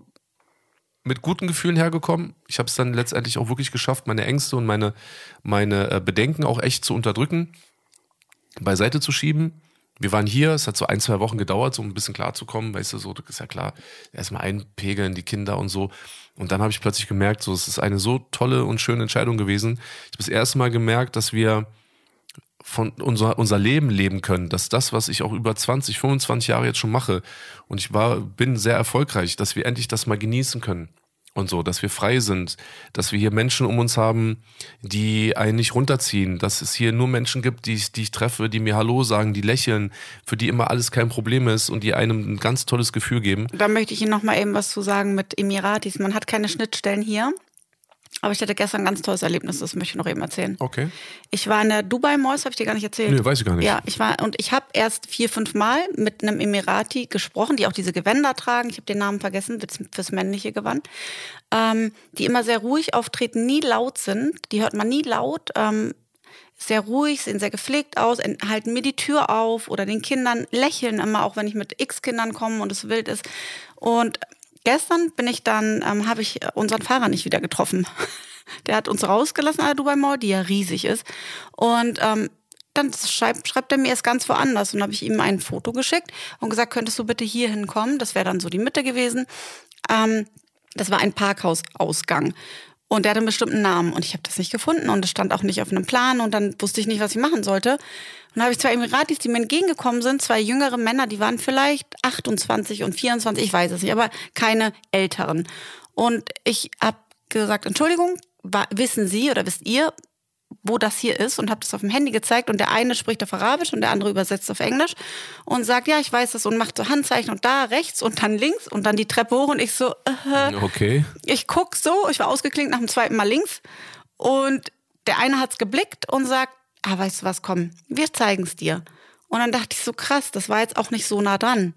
mit guten Gefühlen hergekommen. Ich habe es dann letztendlich auch wirklich geschafft, meine Ängste und meine, meine äh, Bedenken auch echt zu unterdrücken, beiseite zu schieben. Wir waren hier, es hat so ein, zwei Wochen gedauert, so ein bisschen klarzukommen, weißt du, so, das ist ja klar, erstmal einpegeln, die Kinder und so. Und dann habe ich plötzlich gemerkt, so, es ist eine so tolle und schöne Entscheidung gewesen. Ich habe das erste Mal gemerkt, dass wir von unser, unser Leben leben können, dass das, was ich auch über 20, 25 Jahre jetzt schon mache, und ich war, bin sehr erfolgreich, dass wir endlich das mal genießen können und so, dass wir frei sind, dass wir hier Menschen um uns haben, die einen nicht runterziehen, dass es hier nur Menschen gibt, die, die ich treffe, die mir Hallo sagen, die lächeln, für die immer alles kein Problem ist und die einem ein ganz tolles Gefühl geben. Da möchte ich Ihnen noch mal eben was zu sagen mit Emiratis. Man hat keine Schnittstellen hier. Aber ich hatte gestern ein ganz tolles Erlebnis, das möchte ich noch eben erzählen. Okay. Ich war in der Dubai Mall, habe ich dir gar nicht erzählt. Nee, weiß ich gar nicht. Ja, ich war und ich habe erst vier, fünf Mal mit einem Emirati gesprochen, die auch diese Gewänder tragen. Ich habe den Namen vergessen, fürs männliche Gewand. Ähm, die immer sehr ruhig auftreten, nie laut sind. Die hört man nie laut. Ähm, sehr ruhig, sehen sehr gepflegt aus, halten mir die Tür auf oder den Kindern lächeln immer, auch wenn ich mit X-Kindern komme und es wild ist. Und gestern bin ich dann, ähm, habe ich unseren Fahrer nicht wieder getroffen. Der hat uns rausgelassen an der Dubai Mall, die ja riesig ist. Und ähm, dann schreibt, schreibt er mir es ganz woanders. Und habe ich ihm ein Foto geschickt und gesagt, könntest du bitte hier hinkommen? Das wäre dann so die Mitte gewesen. Ähm, das war ein Parkhausausgang. Und der hatte einen bestimmten Namen und ich habe das nicht gefunden und es stand auch nicht auf einem Plan und dann wusste ich nicht, was ich machen sollte. Und dann habe ich zwei Emiratis, die mir entgegengekommen sind, zwei jüngere Männer, die waren vielleicht 28 und 24, ich weiß es nicht, aber keine älteren. Und ich habe gesagt, Entschuldigung, wissen Sie oder wisst ihr, wo das hier ist und habe das auf dem Handy gezeigt und der eine spricht auf Arabisch und der andere übersetzt auf Englisch und sagt, ja, ich weiß das und macht so Handzeichen und da rechts und dann links und dann die Treppe hoch und ich so, äh, okay. Ich guck so, ich war ausgeklinkt nach dem zweiten Mal links und der eine hat's geblickt und sagt, ah, weißt du was, komm, wir zeigen's dir. Und dann dachte ich so, krass, das war jetzt auch nicht so nah dran.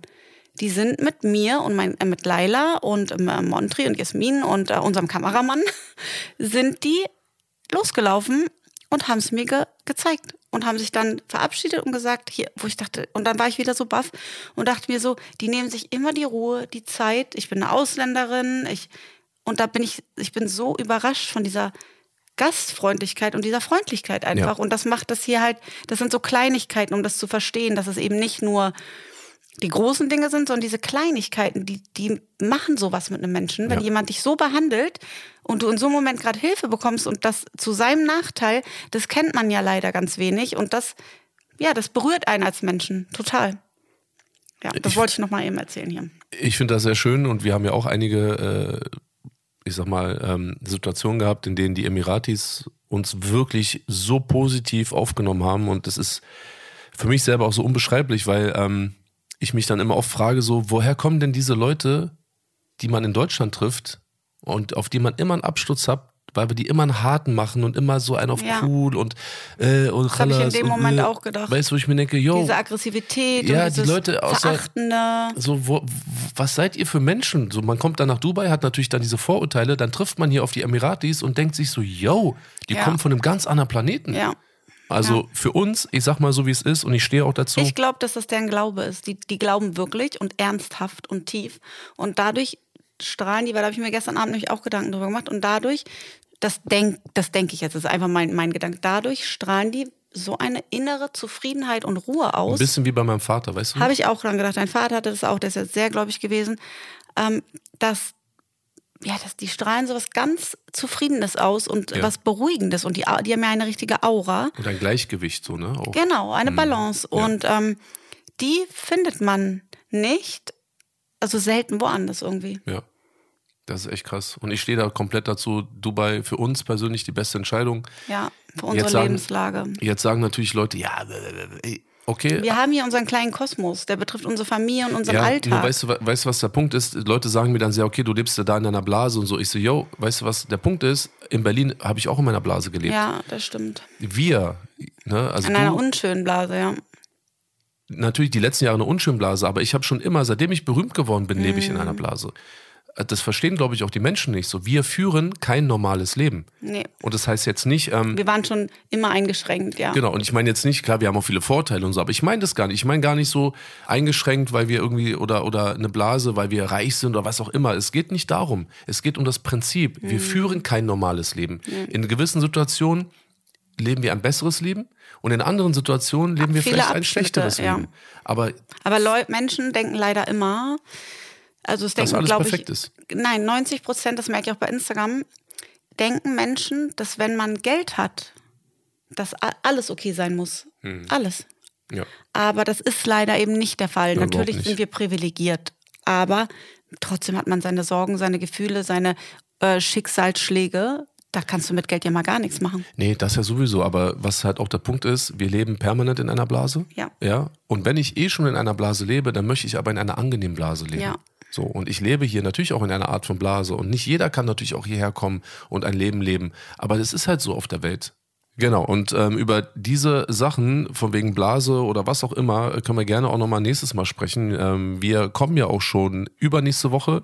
Die sind mit mir und mein, äh, mit Laila und äh, Montri und Jasmin und äh, unserem Kameramann sind die losgelaufen und haben es mir ge gezeigt und haben sich dann verabschiedet und gesagt, hier, wo ich dachte, und dann war ich wieder so baff und dachte mir so, die nehmen sich immer die Ruhe, die Zeit. Ich bin eine Ausländerin, ich, und da bin ich, ich bin so überrascht von dieser Gastfreundlichkeit und dieser Freundlichkeit einfach. Ja. Und das macht das hier halt, das sind so Kleinigkeiten, um das zu verstehen, dass es eben nicht nur die großen Dinge sind, sondern diese Kleinigkeiten, die, die machen sowas mit einem Menschen. Wenn ja. jemand dich so behandelt und du in so einem Moment gerade Hilfe bekommst und das zu seinem Nachteil, das kennt man ja leider ganz wenig und das, ja, das berührt einen als Menschen total. Ja, das ich, wollte ich nochmal eben erzählen hier. Ich finde das sehr schön und wir haben ja auch einige, äh, ich sag mal, ähm, Situationen gehabt, in denen die Emiratis uns wirklich so positiv aufgenommen haben und das ist für mich selber auch so unbeschreiblich, weil ähm, ich mich dann immer oft frage, so, woher kommen denn diese Leute, die man in Deutschland trifft und auf die man immer einen Absturz hat, weil wir die immer einen harten machen und immer so einen auf ja. cool und äh, und Das habe ich in dem Moment äh, auch gedacht. Weißt du, wo ich mir denke, yo. Diese Aggressivität ja, und die Leute außer, so, wo, was seid ihr für Menschen? So, man kommt dann nach Dubai, hat natürlich dann diese Vorurteile, dann trifft man hier auf die Emiratis und denkt sich so, yo, die ja. kommen von einem ganz anderen Planeten. Ja. Also ja. für uns, ich sag mal so, wie es ist und ich stehe auch dazu. Ich glaube, dass das deren Glaube ist. Die, die glauben wirklich und ernsthaft und tief. Und dadurch strahlen die, weil da habe ich mir gestern Abend nämlich auch Gedanken drüber gemacht. Und dadurch, das denke das denk ich jetzt, das ist einfach mein, mein Gedanke, dadurch strahlen die so eine innere Zufriedenheit und Ruhe aus. Ein bisschen wie bei meinem Vater, weißt du? Habe ich auch dran gedacht. Dein Vater hatte das auch, der ist ja sehr gläubig gewesen, ähm, dass ja, das, die strahlen so was ganz Zufriedenes aus und ja. was Beruhigendes. Und die, die haben ja eine richtige Aura. Und ein Gleichgewicht, so, ne? Auch. Genau, eine mhm. Balance. Ja. Und ähm, die findet man nicht, also selten woanders irgendwie. Ja. Das ist echt krass. Und ich stehe da komplett dazu. Dubai für uns persönlich die beste Entscheidung. Ja, für unsere jetzt sagen, Lebenslage. Jetzt sagen natürlich Leute, ja, Okay. Wir haben hier unseren kleinen Kosmos, der betrifft unsere Familie und unseren ja, Alltag. Nur weißt du, weißt du, was der Punkt ist? Leute sagen mir dann sehr, okay, du lebst ja da in deiner Blase und so. Ich so, yo, weißt du, was der Punkt ist? In Berlin habe ich auch in meiner Blase gelebt. Ja, das stimmt. Wir, ne, also in einer unschönen Blase, ja. Natürlich die letzten Jahre eine unschöne Blase, aber ich habe schon immer, seitdem ich berühmt geworden bin, lebe ich in einer mhm. Blase das verstehen, glaube ich, auch die Menschen nicht so. Wir führen kein normales Leben. Nee. Und das heißt jetzt nicht. Ähm, wir waren schon immer eingeschränkt, ja. Genau, und ich meine jetzt nicht, klar, wir haben auch viele Vorteile und so, aber ich meine das gar nicht. Ich meine gar nicht so eingeschränkt, weil wir irgendwie oder, oder eine Blase, weil wir reich sind oder was auch immer. Es geht nicht darum. Es geht um das Prinzip. Wir mhm. führen kein normales Leben. Mhm. In gewissen Situationen leben wir ein besseres Leben und in anderen Situationen leben wir Viele vielleicht ein schlechteres ja. Leben. Aber, aber Leute, Menschen denken leider immer, also es denken, glaube ich, ist. nein, 90 Prozent, das merke ich auch bei Instagram, denken Menschen, dass wenn man Geld hat, dass alles okay sein muss. Hm. Alles. Ja. Aber das ist leider eben nicht der Fall. Ja, Natürlich sind wir privilegiert, aber trotzdem hat man seine Sorgen, seine Gefühle, seine äh, Schicksalsschläge. Da kannst du mit Geld ja mal gar nichts machen. Nee, das ja sowieso. Aber was halt auch der Punkt ist, wir leben permanent in einer Blase. Ja. Ja. Und wenn ich eh schon in einer Blase lebe, dann möchte ich aber in einer angenehmen Blase leben. Ja. So, und ich lebe hier natürlich auch in einer Art von Blase. Und nicht jeder kann natürlich auch hierher kommen und ein Leben leben. Aber das ist halt so auf der Welt. Genau, und ähm, über diese Sachen, von wegen Blase oder was auch immer, können wir gerne auch nochmal nächstes Mal sprechen. Ähm, wir kommen ja auch schon übernächste Woche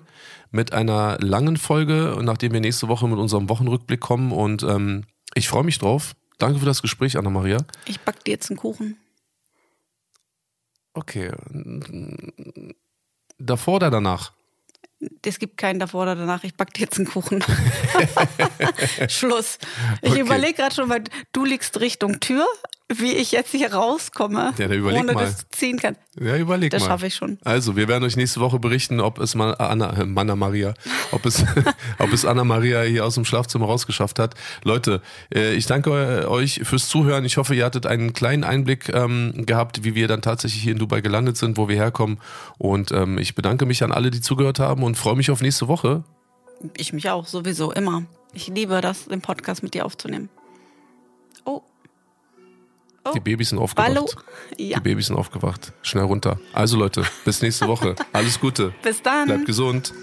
mit einer langen Folge, nachdem wir nächste Woche mit unserem Wochenrückblick kommen. Und ähm, ich freue mich drauf. Danke für das Gespräch, Anna-Maria. Ich back dir jetzt einen Kuchen. Okay. Davor oder danach? Es gibt keinen davor oder danach. Ich backe dir jetzt einen Kuchen. Schluss. Ich okay. überlege gerade schon, weil du liegst Richtung Tür. Wie ich jetzt hier rauskomme, Ja, ohne mal. das ziehen kann. Ja, überleg Das mal. schaffe ich schon. Also, wir werden euch nächste Woche berichten, ob es Ma- Anna, äh, Anna Maria, ob es, ob es Anna Maria hier aus dem Schlafzimmer rausgeschafft hat. Leute, äh, ich danke eu- euch fürs Zuhören. Ich hoffe, ihr hattet einen kleinen Einblick ähm, gehabt, wie wir dann tatsächlich hier in Dubai gelandet sind, wo wir herkommen. Und ähm, ich bedanke mich an alle, die zugehört haben und freue mich auf nächste Woche. Ich mich auch, sowieso, immer. Ich liebe das, den Podcast mit dir aufzunehmen. Oh. Die Babys sind aufgewacht. Hallo. Ja. Die Babys sind aufgewacht. Schnell runter. Also Leute, bis nächste Woche. Alles Gute. Bis dann. Bleibt gesund.